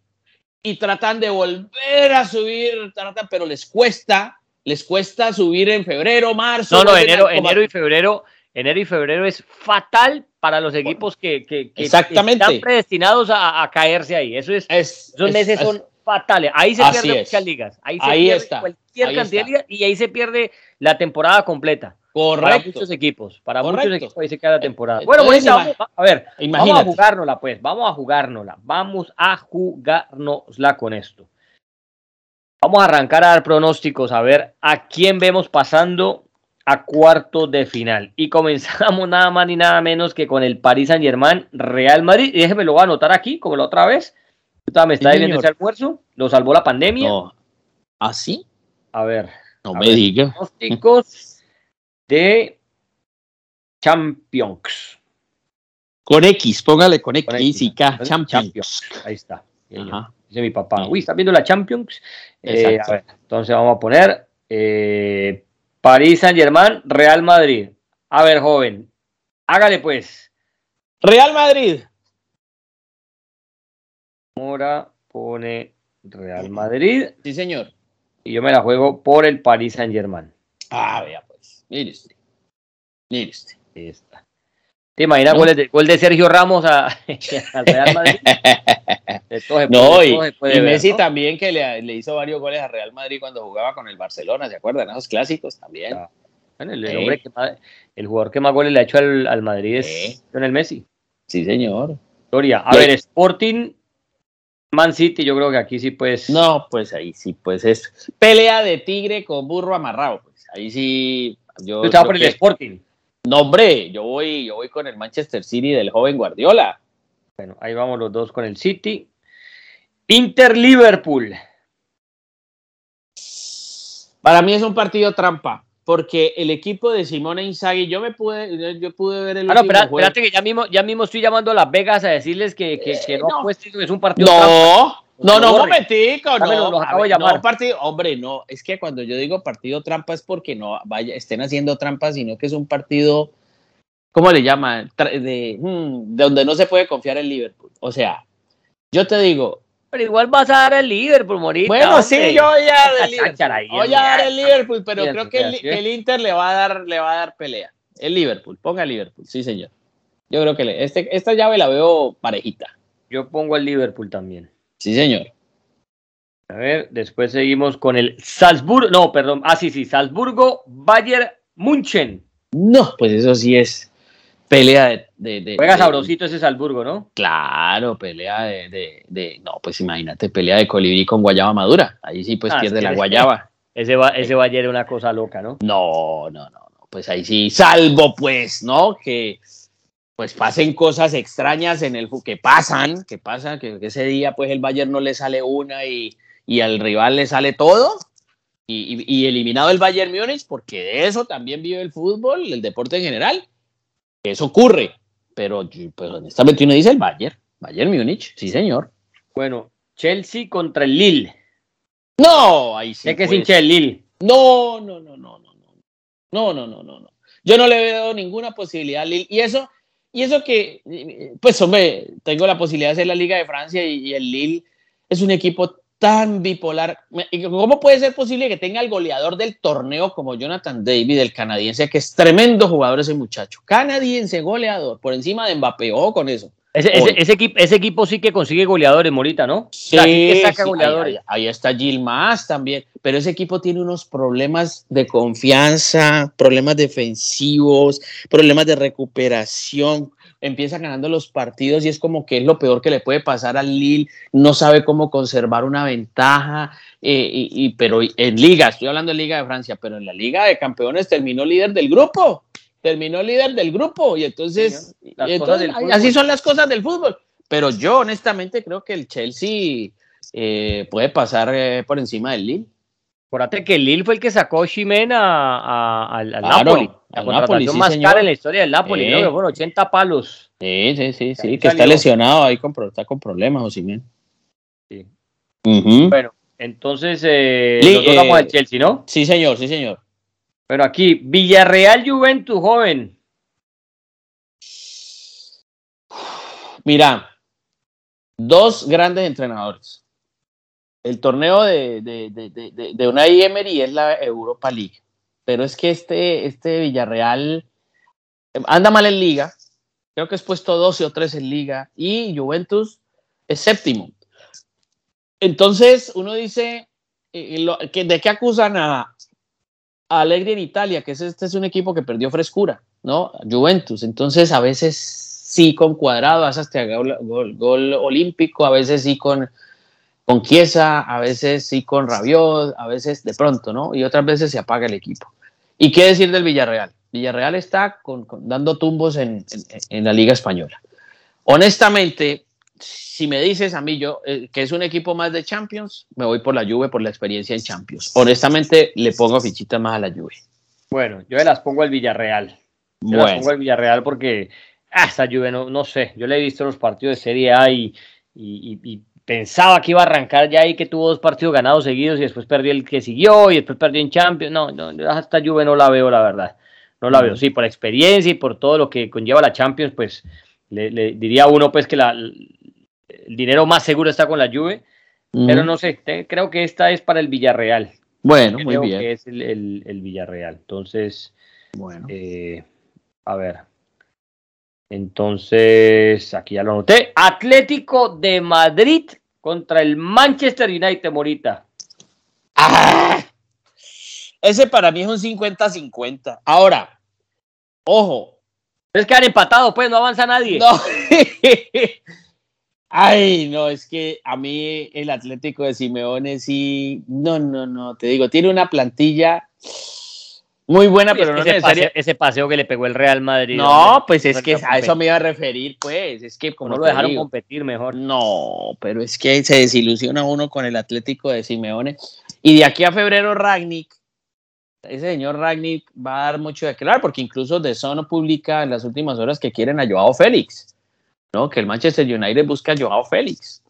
Y tratan de volver a subir, tratan, pero les cuesta, les cuesta subir en febrero, marzo. No, no, enero, enero y febrero, enero y febrero es fatal para los equipos que, que, están predestinados a, caerse ahí. Eso es, esos meses son fatales. Ahí se pierden muchas ligas. Ahí, se pierde está. cualquier cantidad de ligas y ahí se pierde la temporada completa. Correcto. Para muchos equipos. Para muchos equipos ahí se queda la temporada. Bueno, vamos, a ver, vamos a jugárnosla, pues. Vamos a jugárnosla. Vamos a jugárnosla con esto. Vamos a arrancar a dar pronósticos, a ver a quién vemos pasando a cuarto de final. Y comenzamos nada más ni nada menos que con el Paris Saint Germain Real Madrid. Y déjeme lo voy a anotar aquí, como la otra vez. Me está viendo ese almuerzo. Lo salvó la pandemia. ¿Así? ¿Ah, a ver. No me diga. Pronósticos de Champions. Con X, póngale con X, y K. Champions. Ahí está. Dice mi papá. Uy, ¿están viendo la Champions? Eh, a ver, entonces vamos a poner eh, París Saint Germain, Real Madrid. A ver, joven, hágale pues. Real Madrid. Mora pone Real Madrid. Sí, señor. Y yo me la juego por el París Saint Germain. Ah, vea. Mire usted. Mire usted. Ahí está. ¿Te imaginas gol, de, gol, de, Sergio Ramos a, al Real Madrid? no, y, Messi también que le, le, hizo varios goles a Real Madrid cuando jugaba con el Barcelona, ¿se acuerdan? Esos clásicos también. Bueno, el, hombre que el jugador que más goles le ha hecho al, al Madrid es el Messi. Sí, señor. Gloria. A ver, Sporting, Man City, yo creo que aquí sí pues. No, pues ahí sí, pues es pelea de tigre con burro amarrado. Pues ahí sí. Yo, estaba por el Sporting. No, hombre, yo voy, yo voy con el Manchester City del joven Guardiola. Bueno, ahí vamos los dos con el City. Inter Liverpool. Para mí es un partido trampa, porque el equipo de Simone Inzaghi, yo me pude, yo pude ver el. Ah, no, espérate, que ya mismo, ya mismo estoy llamando a Las Vegas a decirles que, que, que no, no. es un partido no, trampa. No, no, un momentico, no. Los acabo de llamar. No, partido, hombre, no, es que cuando yo digo partido trampa es porque no vaya, estén haciendo trampa, sino que es un partido, ¿cómo le llaman? De, hmm, de donde no se puede confiar en Liverpool. O sea, yo te digo, pero igual vas a dar el Liverpool, Morita. Bueno, hombre. sí, yo voy a dar el Liverpool. Ahí, Voy a dar el Liverpool, pero creo que el, bien. que el Inter le va a dar, le va a dar pelea. El Liverpool, ponga el Liverpool, sí, señor. Yo creo que le- este, esta llave la veo parejita. Yo pongo el Liverpool también. Sí, señor. A ver, después seguimos con el Salzburgo. No, perdón. Ah, sí, sí. Salzburgo, Bayern, Munchen. No, pues eso sí es pelea de. de, de- Juega de- sabrosito ese Salzburgo, ¿no? Claro, pelea de, No, pues imagínate, pelea de colibrí con guayaba madura. Ahí sí, pues Ah, pierde es la guayaba. Ese, va, ese Bayern era una cosa loca, ¿no? No, no, no, no. Pues ahí sí, salvo pues, ¿no? Que pues pasen cosas extrañas en el que pasan, que pasa, que, que ese día pues el Bayern no le sale una y, y al rival le sale todo. Y, y- y eliminado el Bayern Múnich, porque de eso también vive el fútbol, el deporte en general. Eso ocurre. Pero, pues honestamente uno dice el Bayern, Bayern Múnich, sí señor. Bueno, Chelsea contra el Lille. No, ahí sí. sé que es pues. hincha del Lille. No, no, no, no, no, no. No, no, no, no, no. Yo no le veo ninguna posibilidad a Lille. Y eso, y eso que, pues hombre, tengo la posibilidad de hacer la Liga de Francia y, el Lille es un equipo tan bipolar. ¿Y ¿Cómo puede ser posible que tenga el goleador del torneo como Jonathan David, el canadiense, que es tremendo jugador ese muchacho? Canadiense, goleador, por encima de Mbappé, ojo con eso. Ese, ese, ese equipo, ese equipo sí que consigue goleadores, Morita, ¿no? O sea, sí que saca sí, goleadores. Ahí, ahí, ahí está Gilmas también, pero ese equipo tiene unos problemas de confianza, problemas defensivos, problemas de recuperación. Empieza ganando los partidos y es como que es lo peor que le puede pasar al Lille. No sabe cómo conservar una ventaja, eh, y, y- pero en Liga, estoy hablando de Liga de Francia, pero en la Liga de Campeones terminó líder del grupo. Terminó líder del grupo y entonces, Sí, y entonces, así son las cosas del fútbol. Pero yo honestamente creo que el Chelsea eh, puede pasar eh, por encima del Lille. Acuérdate que el Lille fue el que sacó Shimen a, a- al, al Claro, Napoli. La al contratación Napoli, sí, más señor. cara en la historia del Napoli, Sí. ¿no? Que fueron 80 palos. Sí, sí, sí, sí, que está salió. lesionado ahí, con, está con problemas, Osimhen. Sí. Ujú. Bueno, entonces eh, dos vamos eh, al Chelsea, ¿no? Sí, señor, sí, señor. Pero aquí, Villarreal Juventus, joven. Mira, dos grandes entrenadores. El torneo de, de, de, de, Unai Emery es la Europa League. Pero es que este, este Villarreal eh, anda mal en liga. Creo que es puesto 12 o 13 en liga. Y Juventus es séptimo. Entonces, uno dice, eh, ¿de qué acusan a, a Allegri en Italia? Que es, este es un equipo que perdió frescura, ¿no? Juventus. Entonces, a veces sí con cuadrado, veces hasta gol, gol- gol olímpico, a veces sí con, con Chiesa, a veces sí con Rabiot, a veces de pronto, ¿no? Y otras veces se apaga el equipo. ¿Y qué decir del Villarreal? Villarreal está con- con- dando tumbos en, en- en la Liga Española. Honestamente, si me dices a mí yo eh, que es un equipo más de Champions, me voy por la Juve por la experiencia en Champions. Honestamente, le pongo fichitas más a la Juve. Bueno, yo le las pongo al Villarreal. Yo las pongo al Villarreal porque ah, esta Juve, no, no sé, yo le he visto los partidos de Serie A y, y- y- y pensaba que iba a arrancar ya y que tuvo dos partidos ganados seguidos y después perdió el que siguió y después perdió en Champions. No, no, yo a esta Juve no la veo, la verdad. No la Mm. veo, sí, por experiencia y por todo lo que conlleva la Champions, pues le, le diría a uno pues que la, el dinero más seguro está con la Juve, pero no sé, te- creo que esta es para el Villarreal. Bueno, muy Creo bien. que es el, el- el Villarreal. Entonces, Bueno. eh, a ver. Entonces, aquí ya lo anoté. Atlético de Madrid contra el Manchester United, Morita. ¡Ah! Ese para mí es un 50-50. Ahora, ojo. Es que han empatado, pues no avanza nadie. No. Ay, no, es que a mí el Atlético de Simeone sí. No, no, no, te digo, tiene una plantilla. Muy buena, pero no ese necesaria. Paseo, ese paseo que le pegó el Real Madrid. No, pues es que a eso me iba a referir, pues. Es que como no lo dejaron competir mejor. No, pero es que se desilusiona uno con el Atlético de Simeone. Y de aquí a febrero, Ragnick, ese señor Ragnick va a dar mucho de claro, porque incluso The Sun publica en las últimas horas que quieren a Joao Félix, ¿no? Que el Manchester United busca a Joao Félix.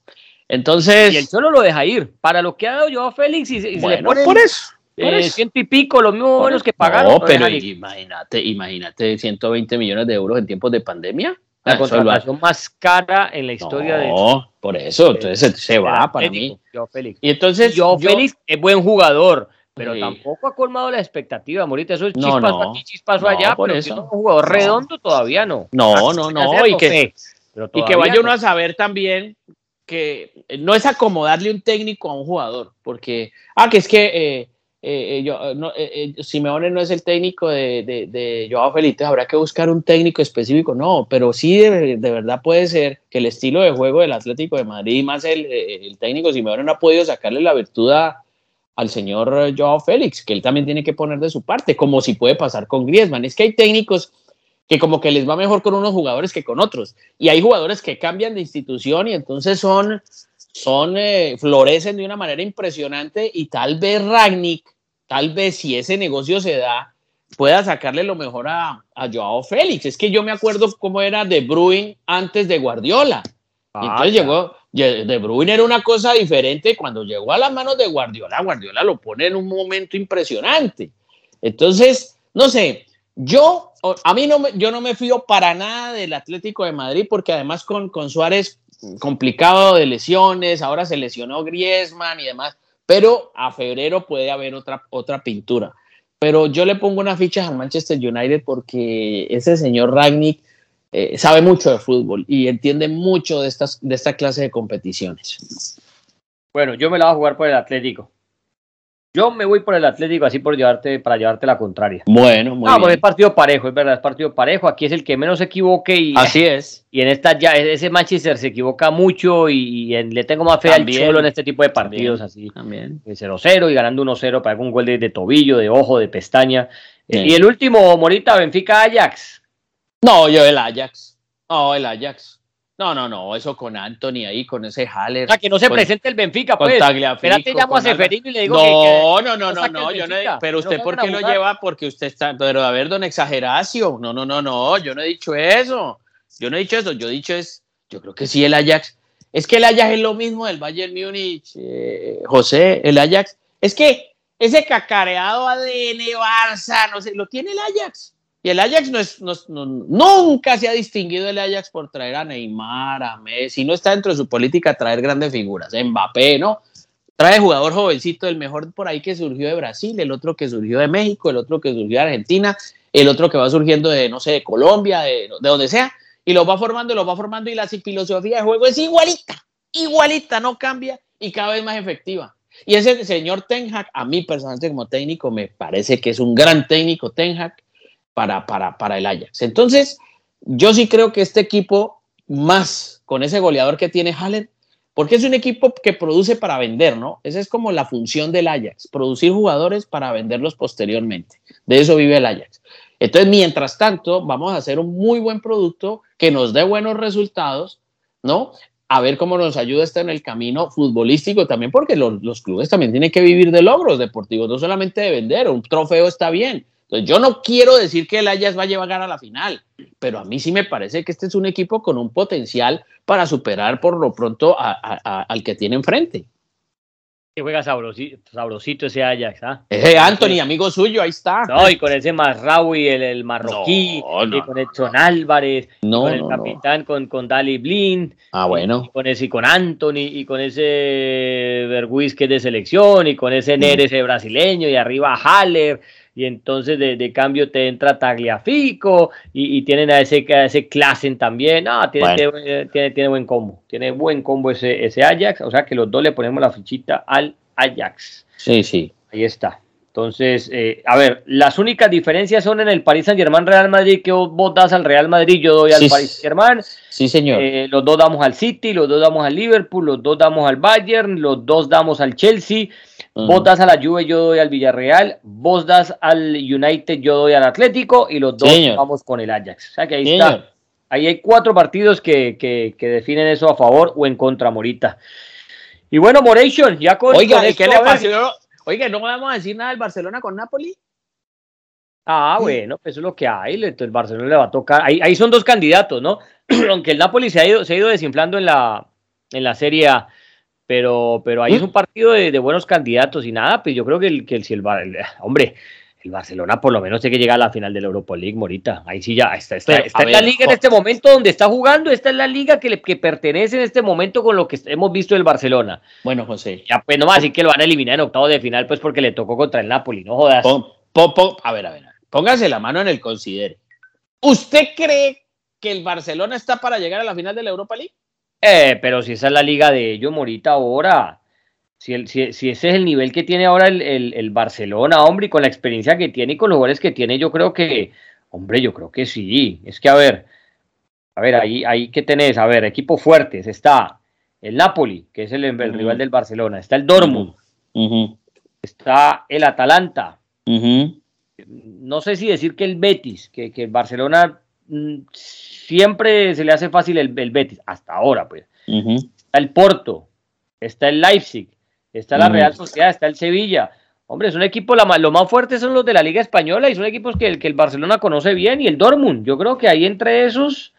Entonces. Y el Cholo lo deja ir. Para lo que ha dado Joao Félix y, y bueno, se le pone. por eso. Eh, ciento y pico, los mismos buenos que pagaron. No, pero imagínate, imagínate 120 millones de euros en tiempos de pandemia. La ah, contratación más cara en la historia no, de. No, por eso, entonces se, se va para mí. Joao Félix. Y entonces. Joao Félix es buen jugador, pero sí. tampoco ha colmado la expectativa, Morita. Eso es chispazo no, no, aquí, chispazo allá, por pero eso. es un jugador redondo todavía no. No, no, no. Y que, pero y que vaya uno a saber también que no es acomodarle un técnico a un jugador, porque, ah, que es que eh, eh, yo, no, eh, Simeone no es el técnico de, de, de, Joao Félix, habrá que buscar un técnico específico, no, pero sí de, de, verdad puede ser que el estilo de juego del Atlético de Madrid, más el, el técnico Simeone no ha podido sacarle la virtud a, al señor Joao Félix, que él también tiene que poner de su parte, como si puede pasar con Griezmann, es que hay técnicos que como que les va mejor con unos jugadores que con otros. Y hay jugadores que cambian de institución y entonces son, son eh, florecen de una manera impresionante y tal vez Ragnick, tal vez si ese negocio se da, pueda sacarle lo mejor a, a Joao Félix. Es que yo me acuerdo cómo era De Bruyne antes de Guardiola. Ah, y entonces llegó, De Bruyne era una cosa diferente cuando llegó a las manos de Guardiola. Guardiola lo pone en un momento impresionante. Entonces, no sé, yo, a mí no yo no me fío para nada del Atlético de Madrid porque además con, con Suárez complicado de lesiones, ahora se lesionó Griezmann y demás, pero a febrero puede haber otra, otra pintura. Pero yo le pongo unas fichas al Manchester United porque ese señor Ragnick eh, sabe mucho de fútbol y entiende mucho de, estas, de esta clase de competiciones. Bueno, yo me la voy a jugar por el Atlético. Yo me voy por el Atlético así por llevarte, para llevarte la contraria. Bueno, muy no, bien. porque es partido parejo, es verdad, es partido parejo. Aquí es el que menos se equivoque y así es. Y en esta ya ese Manchester se equivoca mucho y, y en, le tengo más fe también, al Cholo en este tipo de partidos también, así. También. 0-0 y ganando 1-0 para un gol de, de, tobillo, de ojo, de pestaña. Sí. Y el último, Morita, Benfica Ajax. No, yo el Ajax. No, el Ajax. No, no, no, eso con Anthony ahí, con ese Haller. O sea, que no se con, presente el Benfica, pues. Espérate, llamo a Seferino y le digo no, que, que, No, no, no, no, yo no, pero usted, ¿por qué lo lleva? Porque usted está, pero a ver, don Exageracio, no, no, no, no, yo no he dicho eso, yo no he dicho eso, yo he dicho es, yo creo que sí, el Ajax, es que el Ajax es lo mismo del Bayern Múnich, eh, José, el Ajax, es que ese cacareado ADN Barça, no sé, lo tiene el Ajax. Y el Ajax no es, no, no, nunca se ha distinguido el Ajax por traer a Neymar, a Messi, no está dentro de su política traer grandes figuras, Mbappé, ¿no? Trae jugador jovencito, el mejor por ahí que surgió de Brasil, el otro que surgió de México, el otro que surgió de Argentina, el otro que va surgiendo de, no sé, de Colombia, de, de donde sea, y lo va formando, lo va formando y la filosofía de juego es igualita, igualita, no cambia y cada vez más efectiva. Y ese señor Ten Hag, a mí personalmente como técnico, me parece que es un gran técnico Ten Hag, para, para, para el Ajax. Entonces, yo sí creo que este equipo, más con ese goleador que tiene Haller, porque es un equipo que produce para vender, ¿no? Esa es como la función del Ajax, producir jugadores para venderlos posteriormente. De eso vive el Ajax. Entonces, mientras tanto, vamos a hacer un muy buen producto que nos dé buenos resultados, ¿no? A ver cómo nos ayuda esto en el camino futbolístico también, porque los, los clubes también tienen que vivir de logros deportivos, no solamente de vender, un trofeo está bien, entonces, yo no quiero decir que el Ajax va a llevar a la final, pero a mí sí me parece que este es un equipo con un potencial para superar por lo pronto a, a, a, al que tiene enfrente. Que juega sabrosito, sabrosito ese Ajax, ¿ah? Ese Anthony, amigo suyo, ahí está. No, y con ese Masraoui, el, el marroquí, no, no, y con Edson Álvarez, no, con el capitán, con, con Dali Blind. Ah, bueno. Y con, ese, y con Anthony, y con ese Berguiz que es de selección, y con ese Neres mm. brasileño, y arriba Haller y entonces de, de, cambio te entra Tagliafico y, y tienen a ese, a ese Klassen también. No, tiene, bueno. tiene, tiene, tiene, buen combo, tiene buen combo ese, ese Ajax, o sea que los dos le ponemos la fichita al Ajax. Sí, sí. Ahí está. Entonces, eh, a ver, las únicas diferencias son en el Paris Saint Germain Real Madrid, que vos das al Real Madrid, yo doy al sí, Paris Saint Germain. Sí, señor. Eh, los dos damos al City, los dos damos al Liverpool, los dos damos al Bayern, los dos damos al Chelsea. Vos das a la Juve, yo doy al Villarreal. Vos das al United, yo doy al Atlético. Y los dos vamos con el Ajax. O sea que ahí está. Ahí hay cuatro partidos que, que, que, definen eso a favor o en contra, Morita. Y bueno, Moration, ya con. Oiga, ¿qué le pasó? Oiga, ¿no vamos a decir nada del Barcelona con Napoli? Ah, bueno, pues eso es lo que hay. El Barcelona le va a tocar. Ahí, ahí son dos candidatos, ¿no? Aunque el Napoli se ha ido, se ha ido desinflando en la, en la Serie A pero, pero ahí es un partido de, buenos candidatos y nada, pues yo creo que el, que el, si el, hombre, el Barcelona por lo menos tiene que llegar a la final de la Europa League, Morita. Ahí sí ya está, está, está en la liga en este momento donde está jugando, esta es la liga que, le, que pertenece en este momento con lo que hemos visto del Barcelona. Bueno, José. Ya pues nomás así que lo van a eliminar en octavo de final, pues porque le tocó contra el Napoli, no jodas. a ver, a ver, póngase la mano en el considere. ¿Usted cree que el Barcelona está para llegar a la final de la Europa League? Eh, pero si esa es la liga de ellos, Morita, ahora. Si, el, si, ese es el nivel que tiene ahora el, Barcelona, hombre, y con la experiencia que tiene y con los goles que tiene, yo creo que, hombre, yo creo que sí. Es que, a ver, a ver, ahí, ahí que tenés, a ver, equipos fuertes. Está el Napoli, que es el, rival del Barcelona. Está el Dortmund. Está el Atalanta. No sé si decir que el Betis, que, que el Barcelona siempre se le hace fácil el, Betis, hasta ahora, pues. Está el Porto, está el Leipzig, está la Real Sociedad, está el Sevilla. Hombre, es un equipo, la, lo más fuerte son los de la Liga Española y son equipos que el, que el Barcelona conoce bien y el Dortmund. Yo creo que ahí entre esos,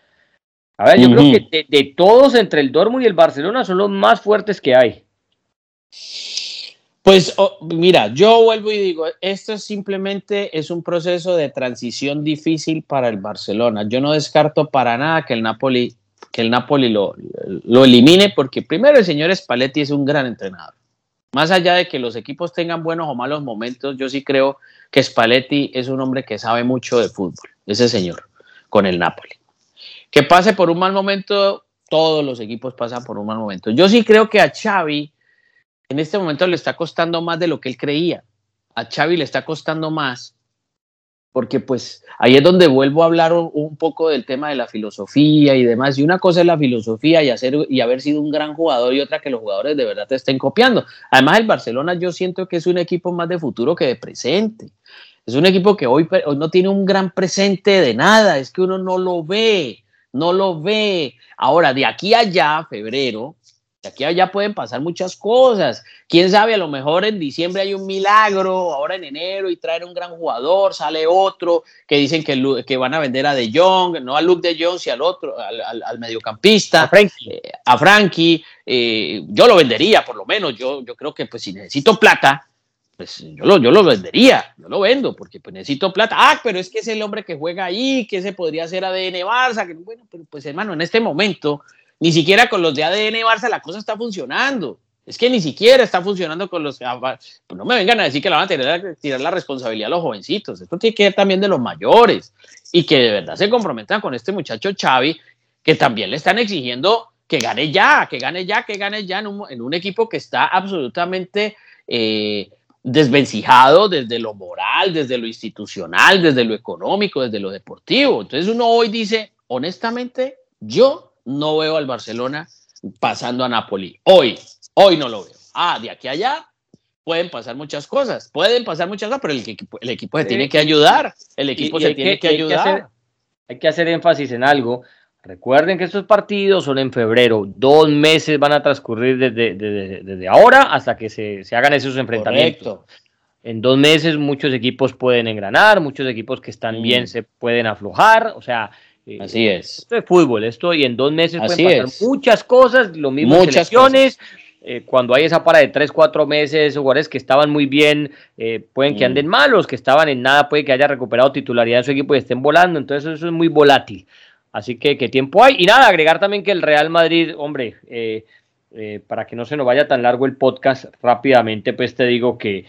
a ver, yo creo que de, todos entre el Dortmund y el Barcelona son los más fuertes que hay. Pues mira, yo vuelvo y digo, esto simplemente es un proceso de transición difícil para el Barcelona. Yo no descarto para nada que el Napoli, que el Napoli lo, lo elimine, porque primero el señor Spalletti es un gran entrenador. Más allá de que los equipos tengan buenos o malos momentos, yo sí creo que Spalletti es un hombre que sabe mucho de fútbol, ese señor, con el Napoli. Que pase por un mal momento, todos los equipos pasan por un mal momento. Yo sí creo que a Xavi en este momento le está costando más de lo que él creía. A Xavi le está costando más porque pues ahí es donde vuelvo a hablar un, poco del tema de la filosofía y demás. Y una cosa es la filosofía y, hacer, y haber sido un gran jugador y otra que los jugadores de verdad te estén copiando. Además, el Barcelona yo siento que es un equipo más de futuro que de presente. Es un equipo que hoy, hoy no tiene un gran presente de nada, es que uno no lo ve, no lo ve. Ahora, de aquí a allá, febrero, aquí allá pueden pasar muchas cosas. Quién sabe, a lo mejor en diciembre hay un milagro, ahora en enero y traer un gran jugador, sale otro que dicen que, que van a vender a De Jong, no a Luke De Jong, sino al otro, al, mediocampista, a Frankie. Eh, eh, yo lo vendería, por lo menos. Yo, yo creo que pues si necesito plata, pues yo lo, yo lo vendería, yo lo vendo, porque pues necesito plata. Ah, pero es que es el hombre que juega ahí, que ese podría ser ADN Barça, que bueno, pero pues hermano, en este momento ni siquiera con los de ADN Barça la cosa está funcionando. Es que ni siquiera está funcionando con los. Ah, pues no me vengan a decir que la van a tirar, tirar la responsabilidad a los jovencitos. Esto tiene que ver también de los mayores y que de verdad se comprometan con este muchacho Xavi, que también le están exigiendo que gane ya, que gane ya, que gane ya en un, equipo que está absolutamente eh, desvencijado desde lo moral, desde lo institucional, desde lo económico, desde lo deportivo. Entonces uno hoy dice, honestamente, yo no veo al Barcelona pasando a Napoli. Hoy, hoy no lo veo. Ah, de aquí a allá pueden pasar muchas cosas, pueden pasar muchas cosas, pero el equipo, el equipo se tiene que ayudar, el equipo se tiene que, ayudar. Hay que, hacer, énfasis en algo. Recuerden que estos partidos son en febrero, dos meses van a transcurrir desde, desde, ahora hasta que se, hagan esos enfrentamientos. En dos meses muchos equipos pueden engranar, muchos equipos que están bien mm. se pueden aflojar, o sea, Así es. Esto es fútbol, esto y en dos meses pueden pasar muchas cosas, lo mismo en selecciones. Eh, cuando hay esa para de tres, cuatro meses, jugadores que estaban muy bien, eh, pueden que mm. anden malos, que estaban en nada, puede que haya recuperado titularidad en su equipo y estén volando, entonces eso es muy volátil. Así que, ¿qué tiempo hay? Y nada, agregar también que el Real Madrid, hombre, eh, para que no se nos vaya tan largo el podcast rápidamente, pues te digo que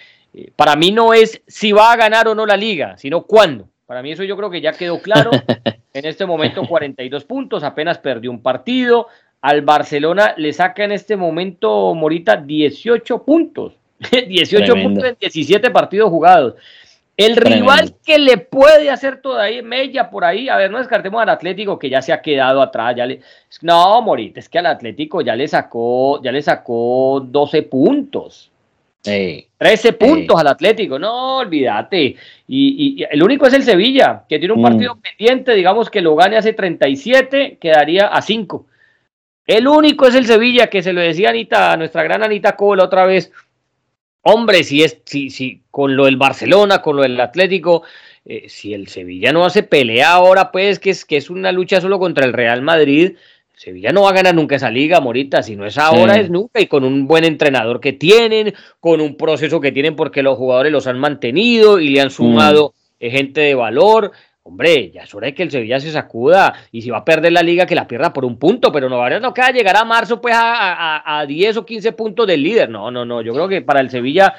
para mí no es si va a ganar o no la liga, sino cuándo. Para mí eso yo creo que ya quedó claro. En este momento 42 puntos, apenas perdió un partido. Al Barcelona le saca en este momento Morita 18 puntos. 18 puntos en 17 partidos jugados. El rival que le puede hacer todavía mella por ahí, a ver, no descartemos al Atlético que ya se ha quedado atrás, ya le, no, Morita, es que al Atlético ya le sacó, ya le sacó 12 puntos. 13 puntos al Atlético, no olvídate. Y, el único es el Sevilla, que tiene un mm. partido pendiente, digamos que lo gane hace 37, quedaría a 5. El único es el Sevilla, que se lo decía Anita, nuestra gran Anita Cole otra vez. Hombre, si es, si, si, con lo del Barcelona, con lo del Atlético, eh, si el Sevilla no hace pelea ahora, pues que es, que es una lucha solo contra el Real Madrid, Sevilla no va a ganar nunca esa liga, Morita. Si no es ahora, es nunca. Y con un buen entrenador que tienen, con un proceso que tienen porque los jugadores los han mantenido y le han sumado mm. eh, gente de valor. Hombre, ya es hora de que el Sevilla se sacuda. Y si va a perder la liga, que la pierda por un punto. Pero no, no queda llegar a marzo pues a, a, 10 o 15 puntos del líder. No, no, no. Yo creo que para el Sevilla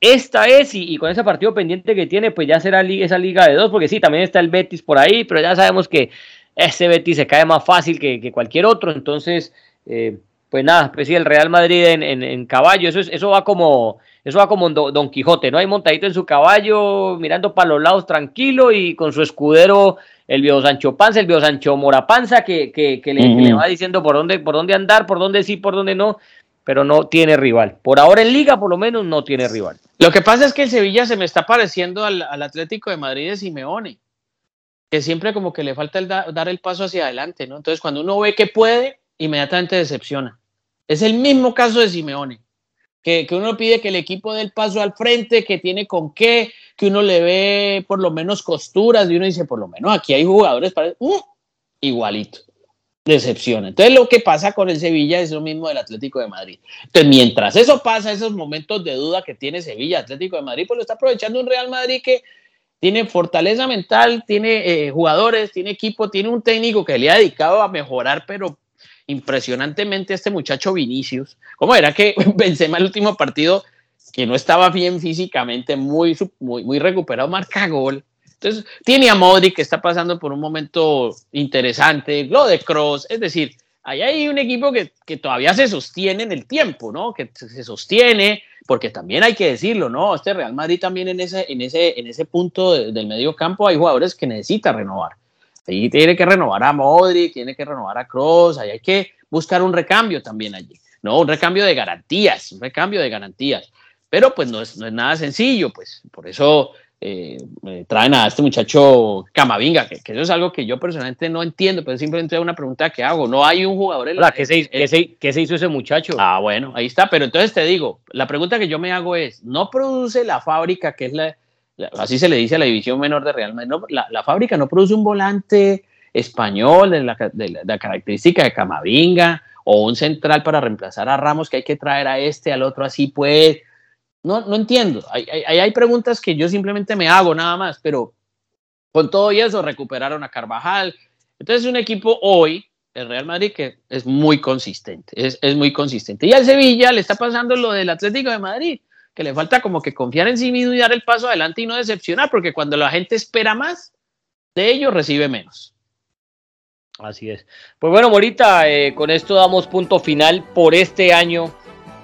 esta es, y, con ese partido pendiente que tiene, pues ya será esa liga de dos, porque sí, también está el Betis por ahí, pero ya sabemos que ese Betis se cae más fácil que, cualquier otro, entonces, eh, pues nada, pues sí, el Real Madrid en, caballo, eso, es, eso va como, eso va como Don, Quijote, ¿no? Hay montadito en su caballo, mirando para los lados tranquilo y con su escudero, el viejo Sancho Panza, el viejo Sancho Morapanza, que, que, que, le, va diciendo por dónde, por dónde andar, por dónde sí, por dónde no, pero no tiene rival. Por ahora en Liga, por lo menos, no tiene rival. Lo que pasa es que el Sevilla se me está pareciendo al, al Atlético de Madrid de Simeone que siempre como que le falta el dar el paso hacia adelante, ¿no? Entonces cuando uno ve que puede, inmediatamente decepciona. Es el mismo caso de Simeone, que, que, uno pide que el equipo dé el paso al frente, que tiene con qué, que uno le ve por lo menos costuras y uno dice, por lo menos aquí hay jugadores para... Uh, igualito. Decepciona. Entonces lo que pasa con el Sevilla es lo mismo del Atlético de Madrid. Entonces mientras eso pasa, esos momentos de duda que tiene Sevilla, Atlético de Madrid, pues lo está aprovechando un Real Madrid que tiene fortaleza mental, tiene eh, jugadores, tiene equipo, tiene un técnico que le ha dedicado a mejorar, pero impresionantemente este muchacho Vinicius. ¿Cómo era que Benzema el último partido, que no estaba bien físicamente, muy, muy, muy recuperado, marca gol? Entonces, tiene a Modric que está pasando por un momento interesante, lo de Cross, es decir, ahí hay un equipo que, que, todavía se sostiene en el tiempo, ¿no? Que se sostiene, porque también hay que decirlo, ¿no? Este Real Madrid también en ese, en ese, en ese punto del medio campo hay jugadores que necesita renovar. Ahí tiene que renovar a Modric, tiene que renovar a Kroos, ahí hay que buscar un recambio también allí, ¿no? Un recambio de garantías, un recambio de garantías. Pero pues no es, no es nada sencillo, pues por eso eh, traen a este muchacho Camavinga, que, eso es algo que yo personalmente no entiendo, pero simplemente es una pregunta que hago. No hay un jugador en la, ¿qué, se, se, hizo ese muchacho? Ah, bueno, ahí está. Pero entonces te digo, la pregunta que yo me hago es, ¿no produce la fábrica, que es la, así se le dice a la división menor de Real Madrid, la, fábrica no produce un volante español de la, de la característica de Camavinga o un central para reemplazar a Ramos que hay que traer a este, al otro así, pues no, no entiendo. Hay, hay, hay, preguntas que yo simplemente me hago nada más, pero con todo y eso recuperaron a Carvajal. Entonces es un equipo hoy, el Real Madrid, que es muy consistente, es, es muy consistente. Y al Sevilla le está pasando lo del Atlético de Madrid, que le falta como que confiar en sí mismo y dar el paso adelante y no decepcionar, porque cuando la gente espera más de ellos, recibe menos. Así es. Pues bueno, Morita, eh, con esto damos punto final por este año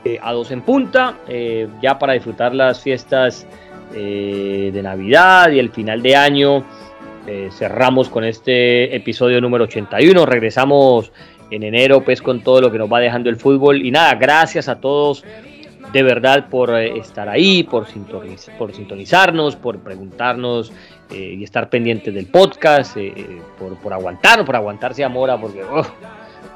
eh, a dos en punta, eh, ya para disfrutar las fiestas eh, de Navidad y el final de año. cerramos con este episodio número 81. Regresamos en enero, pues con todo lo que nos va dejando el fútbol. Y nada, gracias a todos de verdad por estar ahí, por, por sintonizarnos, por preguntarnos y estar pendientes del podcast, por, por aguantarnos, por aguantarse a Mora, porque oh,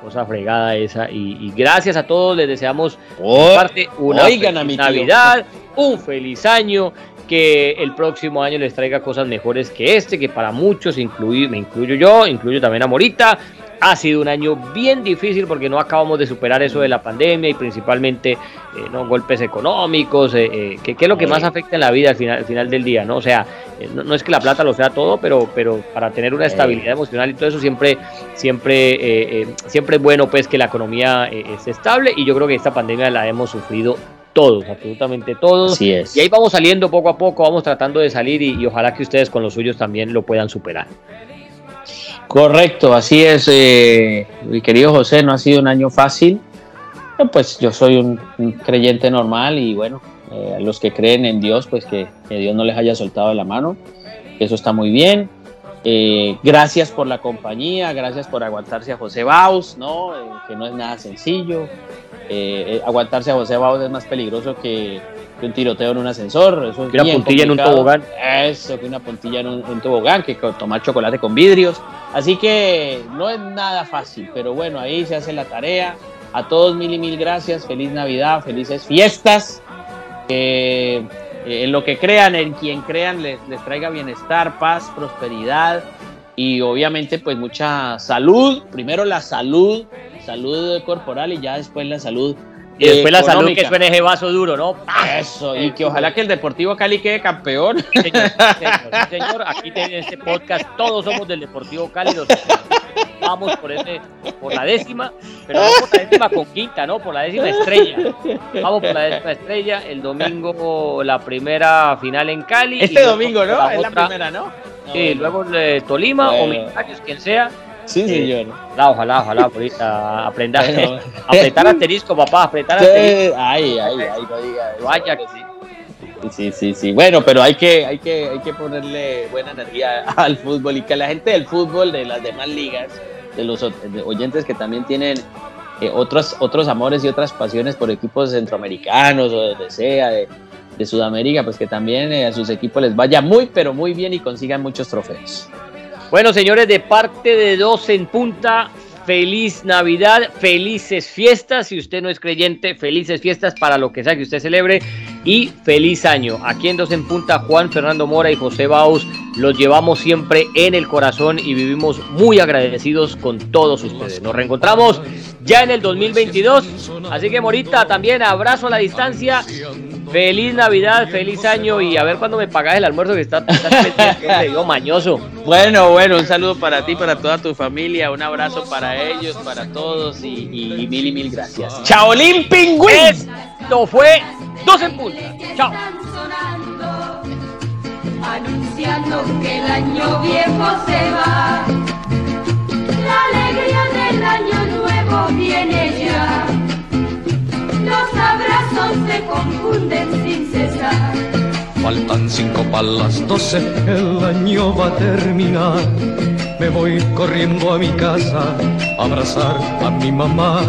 cosa fregada esa. Y, gracias a todos, les deseamos oh, parte una feliz Navidad, un feliz año, que el próximo año les traiga cosas mejores que este, que para muchos, incluir, me incluyo yo, incluyo también a Morita, ha sido un año bien difícil porque no acabamos de superar eso de la pandemia y principalmente eh, ¿no? golpes económicos, eh, eh, que, es lo que más afecta en la vida al final, al final del día, ¿no? O sea, no, es que la plata lo sea todo, pero, pero para tener una estabilidad emocional y todo eso siempre, siempre, siempre es bueno pues que la economía esté estable y yo creo que esta pandemia la hemos sufrido todos, absolutamente todos. Así es. Y ahí vamos saliendo poco a poco, vamos tratando de salir y ojalá que ustedes con los suyos también lo puedan superar. Correcto, así es, eh, mi querido José, no ha sido un año fácil. Eh, pues yo soy un, creyente normal y bueno, eh, los que creen en Dios, pues que, Dios no les haya soltado la mano, eso está muy bien. gracias por la compañía, gracias por aguantarse a José Baus, ¿no? que no es nada sencillo. aguantarse a José Baus es más peligroso que, que un tiroteo en un ascensor, eso que una puntilla en un tobogán. Eso, que una puntilla en un, tobogán, que tomar chocolate con vidrios. Así que no es nada fácil, pero bueno, ahí se hace la tarea. A todos mil y mil gracias, feliz Navidad, felices fiestas. Eh, en lo que crean, en quien crean, les, les traiga bienestar, paz, prosperidad y obviamente pues mucha salud. Primero la salud, salud corporal y ya después la salud y después la salud que suene ese vaso duro, ¿no? Eso, y que ojalá que el Deportivo Cali quede campeón. señor, aquí en este podcast todos somos del Deportivo Cali, vamos por ese, por la décima, pero no por la décima con quinta, ¿no? Por la décima estrella. Vamos por la décima estrella, el domingo la primera final en Cali. Este domingo, ¿no? Es la primera, ¿no? Sí, luego de Tolima o Millonarios, quien sea Sí, señor. Ojalá, ojalá, ojalá, ahorita aprender. apretar asterisco, papá, apretar asterisco. Ay, ay, ay, no diga. Vaya que sí. Sí, sí, sí. Bueno, pero hay que, hay que, hay que ponerle buena energía al fútbol y que la gente del fútbol, de las demás ligas, de los oyentes que también tienen eh, otros, otros amores y otras pasiones por equipos centroamericanos o de donde sea, de, Sudamérica, pues que también eh, a sus equipos les vaya muy, pero muy bien y consigan muchos trofeos. Bueno, señores, de parte de dos en punta, feliz Navidad, felices fiestas. Si usted no es creyente, felices fiestas para lo que sea que usted celebre y feliz año. Aquí en dos en punta, Juan Fernando Mora y José Baus los llevamos siempre en el corazón y vivimos muy agradecidos con todos ustedes. Nos reencontramos ya en el 2022. Así que Morita, también abrazo a la distancia Feliz Navidad, feliz año y a ver cuándo me pagas el almuerzo que está, está dio mañoso. Bueno, bueno, un saludo para ti, para toda tu familia, un abrazo para ellos, para todos y, mil y mil gracias. Chaolín Pingüín. Esto fue Dos en Punta. Chao. Anunciando que el año viejo se va, la alegría del año nuevo viene ya se confunden sin cesar. Faltan cinco para las doce, el año va a terminar. Me voy corriendo a mi casa a abrazar a mi mamá.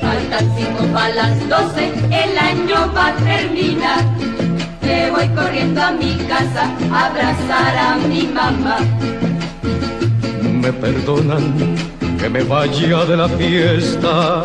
Faltan cinco para las doce, el año va a terminar. Me voy corriendo a mi casa a abrazar a mi mamá. Me perdonan que me vaya de la fiesta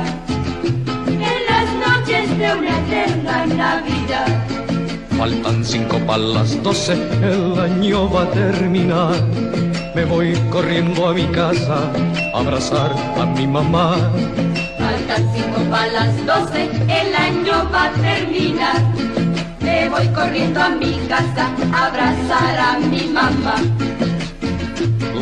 de una eterna Navidad. Faltan cinco para las doce, el año va a terminar. Me voy corriendo a mi casa a abrazar a mi mamá. Faltan cinco para las doce, el año va a terminar. Me voy corriendo a mi casa a abrazar a mi mamá.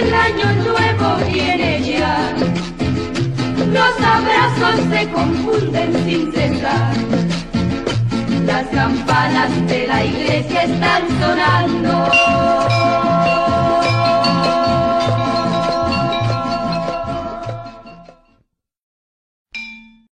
del año nuevo viene ya los abrazos se confunden sin cesar. Las campanas de la iglesia están sonando.